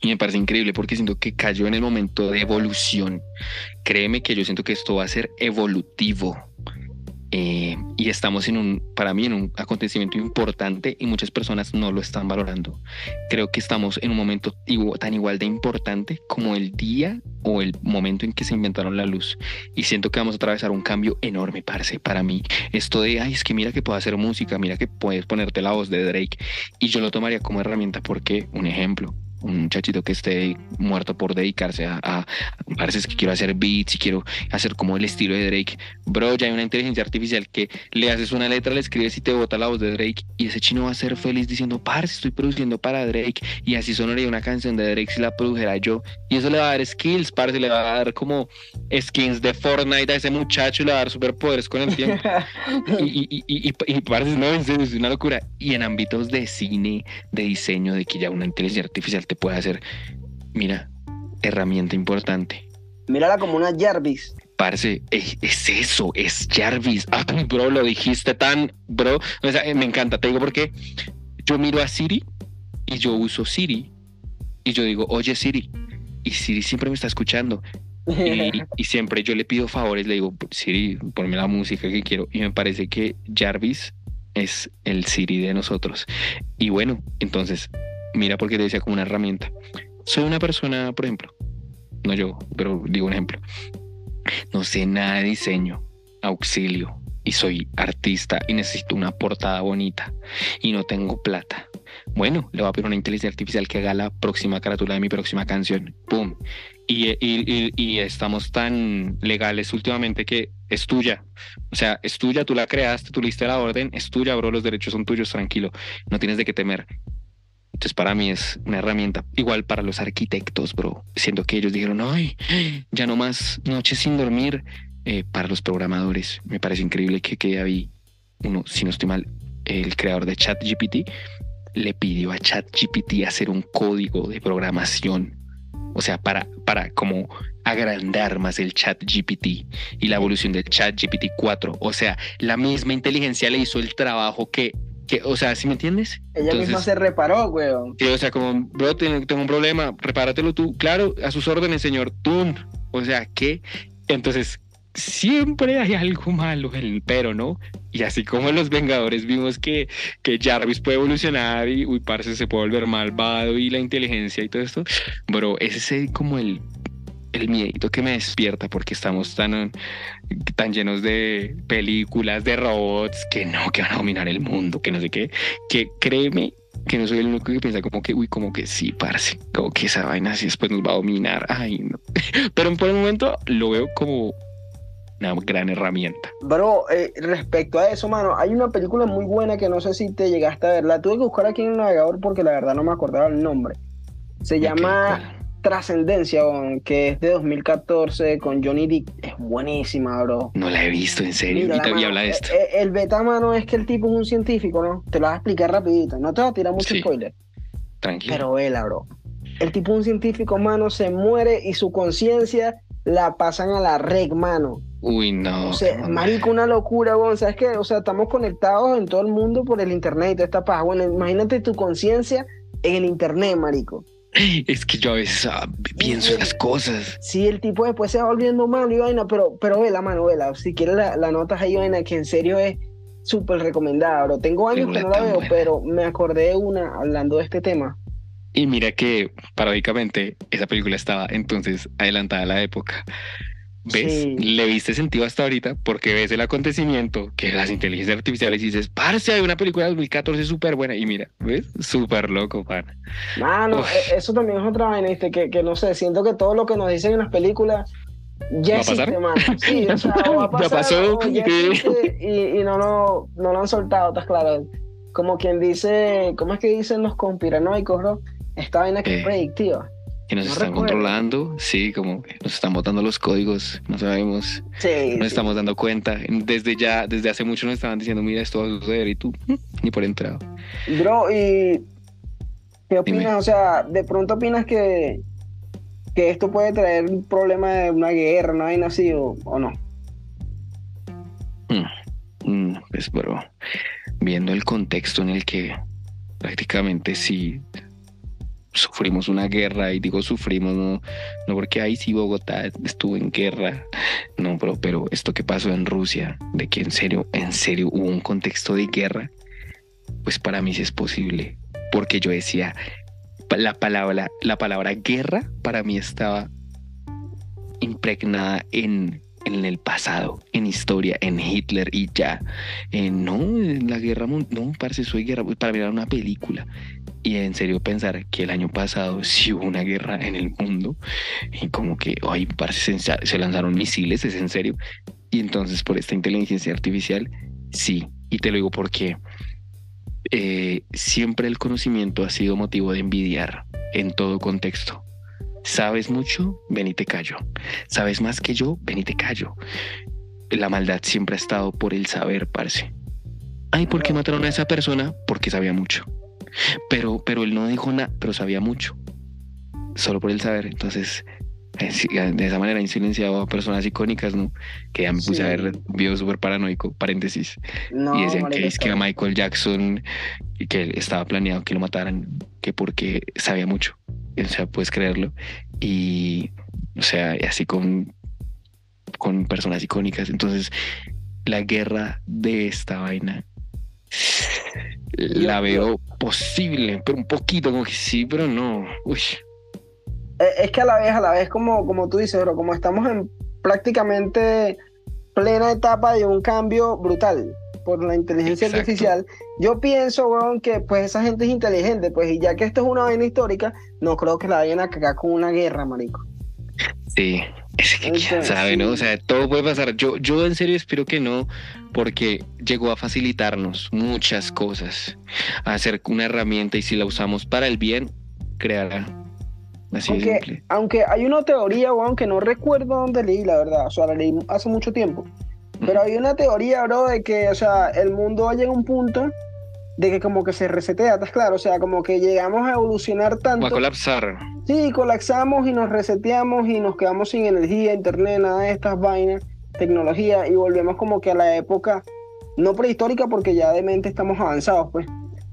Y me parece increíble porque siento que cayó en el momento de evolución. Créeme que yo siento que esto va a ser evolutivo. Eh, y estamos en un, para mí, un acontecimiento importante y muchas personas no lo están valorando. Creo que estamos en un momento tan igual de importante como el día o el momento en que se inventaron la luz. Y siento que vamos a atravesar un cambio enorme, parce, para mí. Esto de, ay, es que mira que puedo hacer música, mira que puedes ponerte la voz de Drake. Y yo lo tomaría como herramienta porque, un ejemplo, un muchachito que esté muerto por dedicarse a, a, parece que quiero hacer beats y quiero hacer como el estilo de Drake. Bro, ya hay una inteligencia artificial que le haces una letra, le escribes y te bota la voz de Drake y ese chino va a ser feliz diciendo, parce, estoy produciendo para Drake y así sonaría una canción de Drake si la produjera yo. Y eso le va a dar skills, parce, le va a dar como skins de Fortnite a ese muchacho y le va a dar superpoderes con el tiempo. y, y, y, y, parce, no, es una locura. Y en ámbitos de cine, de diseño, de que ya una inteligencia artificial te puede hacer, mira, herramienta importante. Mírala como una Jarvis. Parce, es, eso, es Jarvis. Ah, bro, lo dijiste tan, bro. O sea, me encanta, te digo porque yo miro a Siri y yo uso Siri y yo digo, oye Siri, y Siri siempre me está escuchando. Y, siempre yo le pido favores, le digo, Siri, ponme la música que quiero. Y me parece que Jarvis es el Siri de nosotros. Y bueno, entonces, mira porque te decía como una herramienta. Soy una persona, por ejemplo, no yo, pero digo un ejemplo. No sé nada de diseño, auxilio, y soy artista y necesito una portada bonita y no tengo plata. Bueno, le voy a pedir una inteligencia artificial que haga la próxima carátula de mi próxima canción. ¡Pum! Y, y, estamos tan legales últimamente que es tuya. O sea, es tuya, tú la creaste, tú le diste la orden, es tuya, bro, los derechos son tuyos, tranquilo. No tienes de qué temer. Entonces para mí es una herramienta igual para los arquitectos, bro. Siendo que ellos dijeron, ay, ya no más noches sin dormir. Eh, para los programadores, me parece increíble que, que había uno, si no estoy mal, el creador de ChatGPT le pidió a ChatGPT hacer un código de programación. O sea, para, para como agrandar más el ChatGPT y la evolución del ChatGPT 4. O sea, la misma inteligencia le hizo el trabajo que que, o sea, ¿sí me entiendes? Ella misma se reparó, weón. Sí, o sea, como, bro, tengo, tengo, un problema, repáratelo tú. Claro, a sus órdenes, señor. Tú. O sea, ¿qué? Entonces, siempre hay algo malo en el pero, ¿no? Y así como en los Vengadores vimos que, que Jarvis puede evolucionar y, uy, parce, se puede volver malvado y la inteligencia y todo esto. Bro, ese es como el el miedito que me despierta porque estamos tan, tan llenos de películas, de robots, que no, que van a dominar el mundo, que no sé qué, que créeme que no soy el único que piensa como que, uy, como que sí, parce, como que esa vaina así después nos va a dominar, ay, no. Pero por el momento lo veo como una gran herramienta. Bro, eh, respecto a eso, mano, hay una película muy buena que no sé si te llegaste a ver, la tuve que buscar aquí en el navegador porque la verdad no me acordaba el nombre. Se llama... Trascendencia, que es de 2014 con Johnny Depp, es buenísima, bro. No la he visto, en serio. y habla de esto. Eh, eh, el, beta, mano, es que el tipo es un científico, ¿no? Te lo voy a explicar rapidito. No te voy a tirar mucho spoiler. Tranquilo. Pero vela, bro. El tipo es un científico, mano, se muere y su conciencia la pasan a la reg, mano. Uy, no. O sea, marico, una locura, weón. ¿Sabes qué? O sea, estamos conectados en todo el mundo por el internet y toda esta paz. Bueno, imagínate tu conciencia en el internet, marico. Es que yo a veces ah, pienso en las cosas. Sí, el tipo después se va volviendo malo y vaina, pero, pero ve la mano, vela. Si quieres la, la notas ahí, vaina, que en serio es súper recomendada, bro. Tengo años que no la veo, pero me acordé de una hablando de este tema. Y mira que, paradójicamente, esa película estaba entonces adelantada a la época. ¿Ves? Le viste sentido hasta ahorita porque ves el acontecimiento que las inteligencias artificiales y dices, parce, hay una película de 2014 súper buena. Y mira, ¿ves? Súper loco, pana. Mano, e, eso también es otra vaina, ¿viste? Que, que no sé, siento que todo lo que nos dicen en las películas ya existe, mano. Sí, o sea, va a pasar, ya pasó. y, y, no, no, no lo han soltado, ¿estás claro? Como quien dice, ¿cómo es que dicen los conspiranoicos, bro? Esta vaina que es eh. predictiva que nos están controlando, sí, como nos están botando los códigos, no sabemos, sí, nos estamos dando cuenta. Desde ya, desde hace mucho nos estaban diciendo, mira, esto va a suceder y tú, mm, ni por entrado. Bro, ¿y qué opinas? O sea, ¿de pronto opinas que, que esto puede traer un problema de una guerra, no hay nacido o, no? Mm, mm, pues, bro, viendo el contexto en el que prácticamente sí sufrimos una guerra y digo sufrimos no, no porque ahí sí Bogotá estuvo en guerra, no, pero, pero esto que pasó en Rusia, de que en serio, en serio hubo un contexto de guerra, pues para mí sí es posible, porque yo decía, la palabra, la palabra guerra para mí estaba impregnada en, en el pasado, en historia, en Hitler y ya. Eh, no, en la guerra, no, parece soy guerra, para mirar una película y en serio pensar que el año pasado sí hubo una guerra en el mundo y como que hoy parece se, lanzaron misiles, es en serio. Y entonces por esta inteligencia artificial, sí. Y te lo digo porque eh, siempre el conocimiento ha sido motivo de envidiar en todo contexto. Sabes mucho, ven y te callo. Sabes más que yo, ven y te callo. La maldad siempre ha estado por el saber, parce. Ay, ¿por qué mataron a esa persona? Porque sabía mucho. Pero, pero él no dijo nada, pero sabía mucho. solo por el saber. Entonces, eh, de esa manera han silenciado a personas icónicas, ¿no? Que ya me puse a ver video súper paranoico, paréntesis. y decían que es que a Michael Jackson, que estaba planeado que lo mataran, que porque sabía mucho. O sea, puedes creerlo. Y, o sea, así con, con personas icónicas. Entonces, la guerra de esta vaina la veo posible, pero un poquito como que sí, pero no. Uy. Eh, es que a la vez, a la vez, como, como tú dices, bro, como estamos en prácticamente plena etapa de un cambio brutal por la inteligencia artificial, yo pienso, weón, que pues esa gente es inteligente, pues y ya que esto es una vaina histórica, no creo que la vayan a cagar con una guerra, marico. Sí, es que quién sabe, ¿no? O sea, todo puede pasar. Yo, yo en serio espero que no, porque llegó a facilitarnos muchas cosas, a hacer una herramienta y si la usamos para el bien, creará aunque, aunque hay una teoría, weón, que no recuerdo dónde leí, la verdad. O sea, la leí hace mucho tiempo. Pero hay una teoría, bro, de que, o sea, el mundo llega a un punto de que como que se resetea, ¿estás claro? O sea, como que llegamos a evolucionar tanto. Va a colapsar. Sí, colapsamos y nos reseteamos y nos quedamos sin energía, internet, nada de estas vainas, tecnología, y volvemos como que a la época, no prehistórica porque ya de mente estamos avanzados, pues.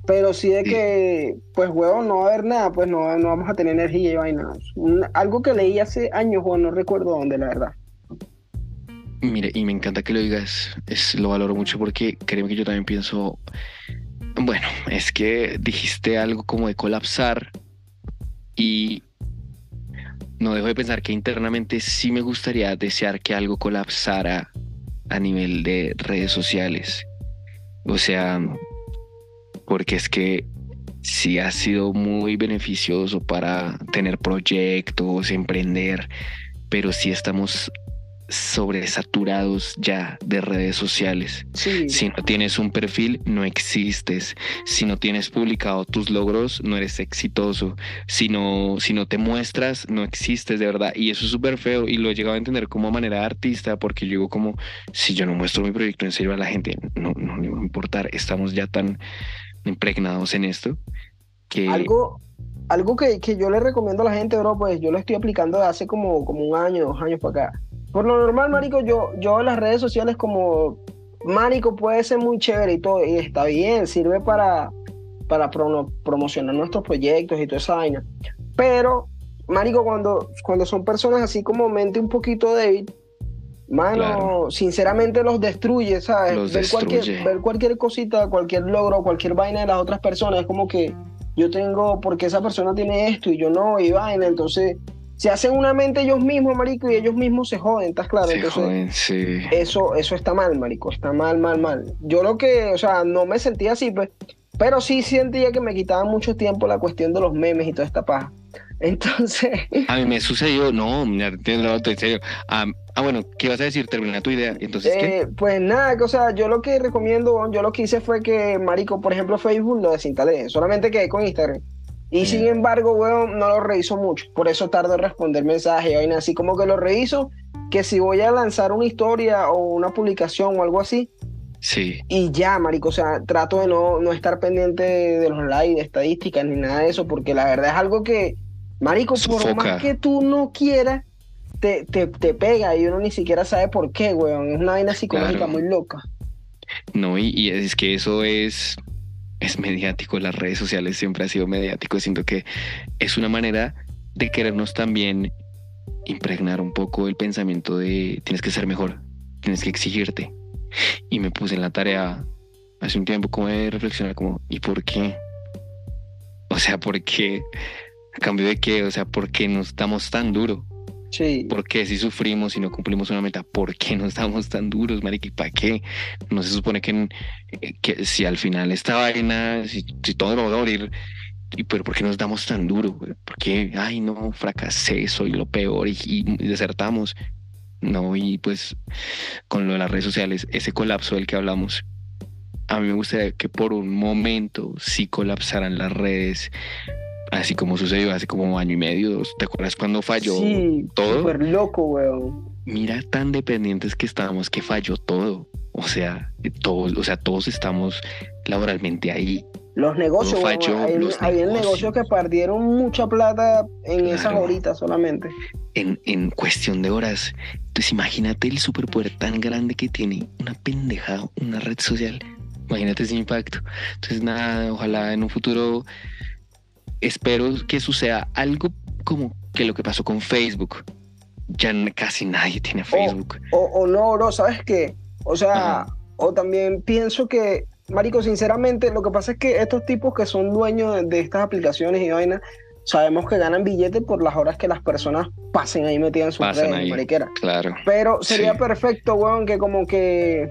Pero sí de que, pues, huevón, no va a haber nada, pues no, no vamos a tener energía y vaina. algo que leí hace años, Juan, no recuerdo dónde, la verdad. Mire, y me encanta que lo digas, es, lo valoro mucho porque creo que yo también pienso, bueno, es que dijiste algo como de colapsar y no dejo de pensar que internamente sí me gustaría desear que algo colapsara a nivel de redes sociales. O sea, porque es que sí ha sido muy beneficioso para tener proyectos, emprender, pero sí estamos sobresaturados ya de redes sociales. Si no tienes un perfil, no existes. Si no tienes publicado tus logros, no eres exitoso. Si no, si no te muestras, no existes de verdad. Y eso es súper feo y lo he llegado a entender como manera de artista porque yo digo como, si yo no muestro mi proyecto en serio a la gente, no, no le va a importar. Estamos ya tan impregnados en esto. Que... Algo, algo que, que, yo le recomiendo a la gente, bro, pues yo lo estoy aplicando de hace como, como un año, dos años para acá. Por lo normal, marico, yo, yo en las redes sociales como, marico, puede ser muy chévere y todo, y está bien, sirve para, para promocionar nuestros proyectos y toda esa vaina. Pero, marico, cuando, cuando son personas así como mente un poquito débil, Mano, sinceramente los destruye, ¿sabes? ver, Cualquier, ver cualquier cosita, cualquier logro, cualquier vaina de las otras personas, es como que yo tengo, porque esa persona tiene esto y yo no, y vaina, entonces se hacen una mente ellos mismos, marico, y ellos mismos se joden, ¿estás claro? Se joden, sí. Eso, eso está mal, marico, está mal, mal, mal. Yo lo que, o sea, no me sentía así, pues, pero sí sentía que me quitaba mucho tiempo la cuestión de los memes y toda esta paja. Entonces. A mí me sucedió, no, mira, en serio. Ah, ah, bueno, ¿qué vas a decir? Termina tu idea. Entonces, ¿qué? Eh, pues nada, o sea, yo lo que recomiendo, yo lo que hice fue que, Marico, por ejemplo, Facebook lo desinstalé, solamente quedé con Instagram. Y sin embargo, weón, no lo reviso mucho. Por eso tardo en responder mensajes así como que lo reviso, que si voy a lanzar una historia o una publicación o algo así, Sí. Y ya, marico, o sea, trato de no, no estar pendiente de los likes, de estadísticas, ni nada de eso, porque la verdad es algo que, Marico, por más que tú no quieras, te, te, pega y uno ni siquiera sabe por qué, weón. Es una vaina psicológica muy loca. No, y, es que eso es, es mediático. Las redes sociales siempre ha sido mediático. Siento que es una manera de querernos también impregnar un poco el pensamiento de tienes que ser mejor, tienes que exigirte. Y me puse en la tarea hace un tiempo como de reflexionar como, ¿y por qué? O sea, ¿por qué? ¿A cambio de qué? O sea, ¿por qué nos damos tan duro? Sí. ¿Por qué si sufrimos y no cumplimos una meta? ¿Por qué nos damos tan duros, marica? ¿Y para qué? No se supone que, eh, que si al final esta vaina, si, si todos vamos a morir, ¿y pero por qué nos damos tan duro? ¿Por qué? Ay, no, fracasé, soy lo peor y, y desertamos. No, y pues con lo de las redes sociales, ese colapso del que hablamos, a mí me gustaría que por un momento sí colapsaran las redes, así como sucedió hace como año y medio, ¿te acuerdas cuando falló sí, todo? Súper loco, weón. Mira tan dependientes que estábamos que falló todo. O sea, todos, o sea, todos estamos laboralmente ahí. Los negocios, hay, negocios. que perdieron mucha plata en esas horitas solamente. En, en cuestión de horas. Entonces imagínate el superpoder tan grande que tiene una pendejada, una red social. Imagínate ese impacto. Entonces nada, ojalá en un futuro espero que suceda algo como que lo que pasó con Facebook. Ya casi nadie tiene Facebook. O, no, bro, ¿sabes qué? O sea, o también pienso que Marico, sinceramente, lo que pasa es que estos tipos que son dueños de, estas aplicaciones y vainas, sabemos que ganan billetes por las horas que las personas pasen ahí metidas en su redes, mariquera. Claro. Pero sería perfecto, weón, que como que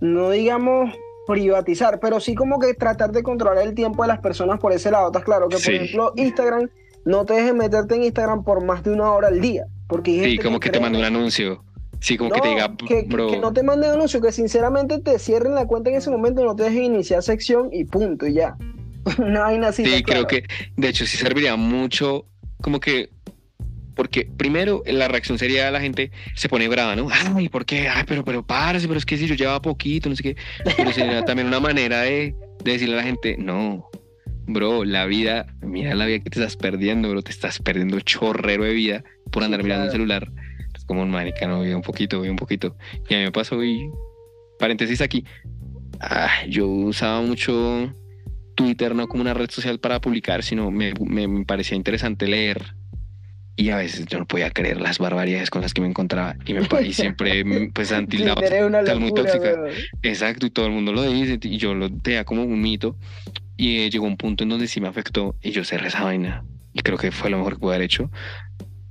no digamos privatizar, pero sí como que tratar de controlar el tiempo de las personas por ese lado. Estás claro que, por ejemplo, Instagram no te deje meterte en Instagram por más de una hora al día. Porque sí, como que, te manda un anuncio. Sí, como que te diga, que, no te manden anuncio, que sinceramente te cierren la cuenta en ese momento, no te dejen iniciar sección y punto, y ya. no hay nada Sí, creo que de hecho sí serviría mucho, como que, porque primero la reacción sería la gente se pone brava, ¿no? Ay, ¿por qué? Ay, pero, pero párese, pero es que si yo llevaba poquito, no sé qué. Pero sería también una manera de, de decirle a la gente, no, bro, la vida, mira la vida que te estás perdiendo, bro, te estás perdiendo chorrero de vida por andar mirando el celular como un marica, no, un poquito, un poquito. Y a mí me pasó, y paréntesis aquí, ah, yo usaba mucho Twitter no como una red social para publicar, sino me, me, parecía interesante leer. Y a veces yo no podía creer las barbaridades con las que me encontraba. Y, me, y siempre, pues, han tildado muy tóxica. Exacto, y todo el mundo lo dice. Y yo lo tenía como un mito. Y eh, llegó un punto en donde sí me afectó. Y yo cerré esa vaina. Y creo que fue lo mejor que pude haber hecho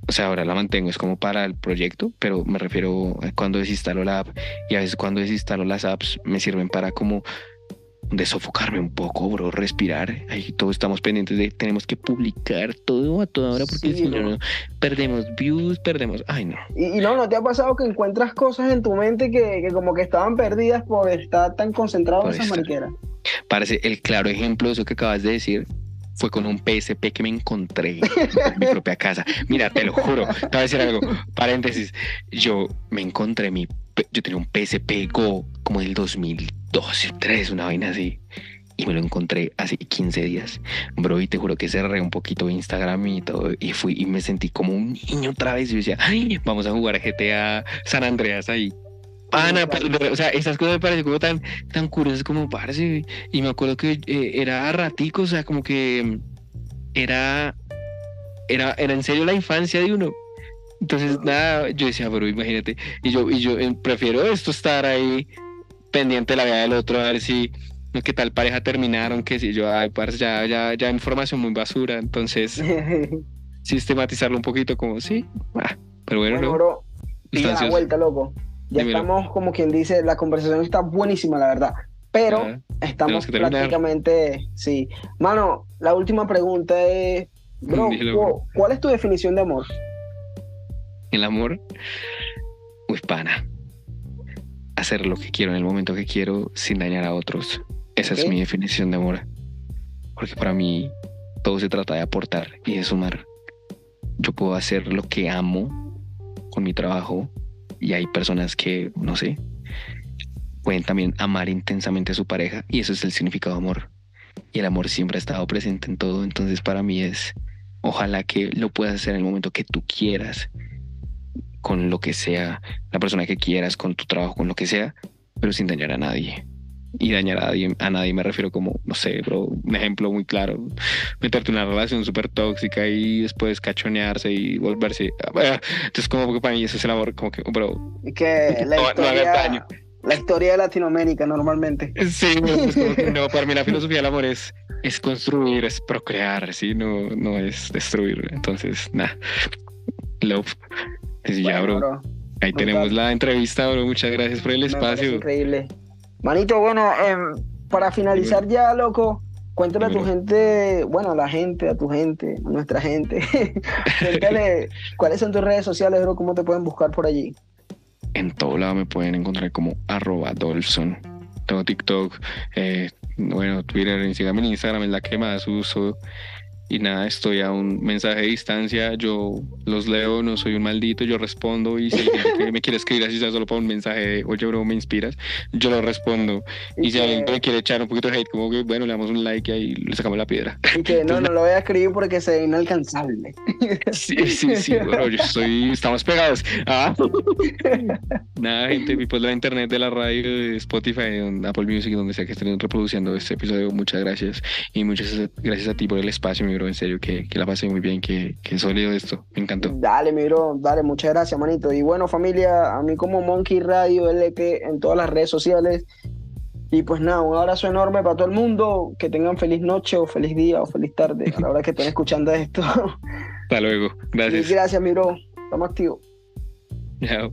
o sea, ahora la mantengo, es como para el proyecto, pero me refiero a cuando desinstalo la app y a veces cuando desinstalo las apps me sirven para como desofocarme un poco, bro, respirar. Ahí todos estamos pendientes de tenemos que publicar todo a toda hora porque si no, perdemos views, perdemos. Ay, no. Y, no, ¿no te ha pasado que encuentras cosas en tu mente que, como que estaban perdidas por estar tan concentrado en esa mariquera? Parece el claro ejemplo de eso que acabas de decir fue con un PSP que me encontré en mi propia casa. Mira, te lo juro, te voy a decir algo, paréntesis, yo me encontré mi, yo tenía un PSP Go como del 2012, 3, una vaina así, y me lo encontré hace 15 días, bro, y te juro que cerré un poquito Instagram y todo, y fui y me sentí como un niño otra vez, y decía, ay, vamos a jugar GTA San Andreas ahí, Ana, o sea, esas cosas me parecen como tan, tan curiosas como parece. Y me acuerdo que eh, era ratico, o sea, como que mm, era, era, era en serio la infancia de uno. Entonces, nada, yo decía, pero imagínate, y yo, y yo eh, prefiero esto estar ahí pendiente de la vida del otro, a ver si qué tal pareja terminaron, que si yo, ay, parce, ya, ya, ya información muy basura, entonces sistematizarlo un poquito como sí, ah, pero bueno, bueno ¿no? vuelta, loco. Ya estamos, como quien dice, la conversación está buenísima, la verdad. Pero estamos prácticamente, sí. Mano, la última pregunta es, bro, ¿cuál es tu definición de amor? El amor, uy, pana. Hacer lo que quiero en el momento que quiero sin dañar a otros. Esa es mi definición de amor. Porque para mí todo se trata de aportar y de sumar. Yo puedo hacer lo que amo con mi trabajo y hay personas que, no sé, pueden también amar intensamente a su pareja y eso es el significado de amor. Y el amor siempre ha estado presente en todo, entonces para mí es, ojalá que lo puedas hacer en el momento que tú quieras, con lo que sea, la persona que quieras, con tu trabajo, con lo que sea, pero sin dañar a nadie. Y dañar a nadie, a nadie me refiero como, no sé, bro, un ejemplo muy claro, meterte en una relación súper tóxica y después cachonearse y volverse, entonces como que para mí eso es el amor, como que, bro, que la, historia, la historia de Latinoamérica normalmente. Sí, no, para mí la filosofía del amor es, es construir, es procrear, ¿sí? no, no es destruir, entonces, nada, love, es ya, bro. Ahí tenemos la entrevista, bro. Muchas gracias por el espacio. Increíble. Manito, bueno, em, para finalizar ya, loco, cuéntale a tu gente, bueno, a la gente, a tu gente, a nuestra gente, cuéntale cuáles son tus redes sociales, bro, cómo te pueden buscar por allí. En todo lado me pueden encontrar como arroba Dolpson. Tengo TikTok, eh, bueno, Twitter, en Instagram, es la que más uso. Y nada, estoy a un mensaje de distancia, yo los leo, no soy un maldito, yo respondo y si alguien me quiere escribir así sea solo para un mensaje de, oye bro, me inspiras, yo lo respondo. Y, si alguien me quiere echar un poquito de hate, como que bueno, le damos un like y ahí le sacamos la piedra. Y que no, no lo voy a escribir porque se ve inalcanzable. Sí, sí, sí, bueno, yo estoy, estamos pegados. Ah. Nada, gente, pues la internet de la radio, de Spotify, Apple Music, donde sea que estén reproduciendo este episodio, muchas gracias. Y muchas gracias a ti por el espacio, mi bro, en serio, que, que la pasé muy bien, que, que sólido esto, me encantó. Dale, mi bro, dale, muchas gracias, manito. Y bueno, familia, a mí como Monkey Radio LP en todas las redes sociales. Y pues nada, un abrazo enorme para todo el mundo. Que tengan feliz noche o feliz día o feliz tarde a la hora que estén escuchando esto. Hasta luego. Gracias. gracias, mi bro. Estamos activos. Chao.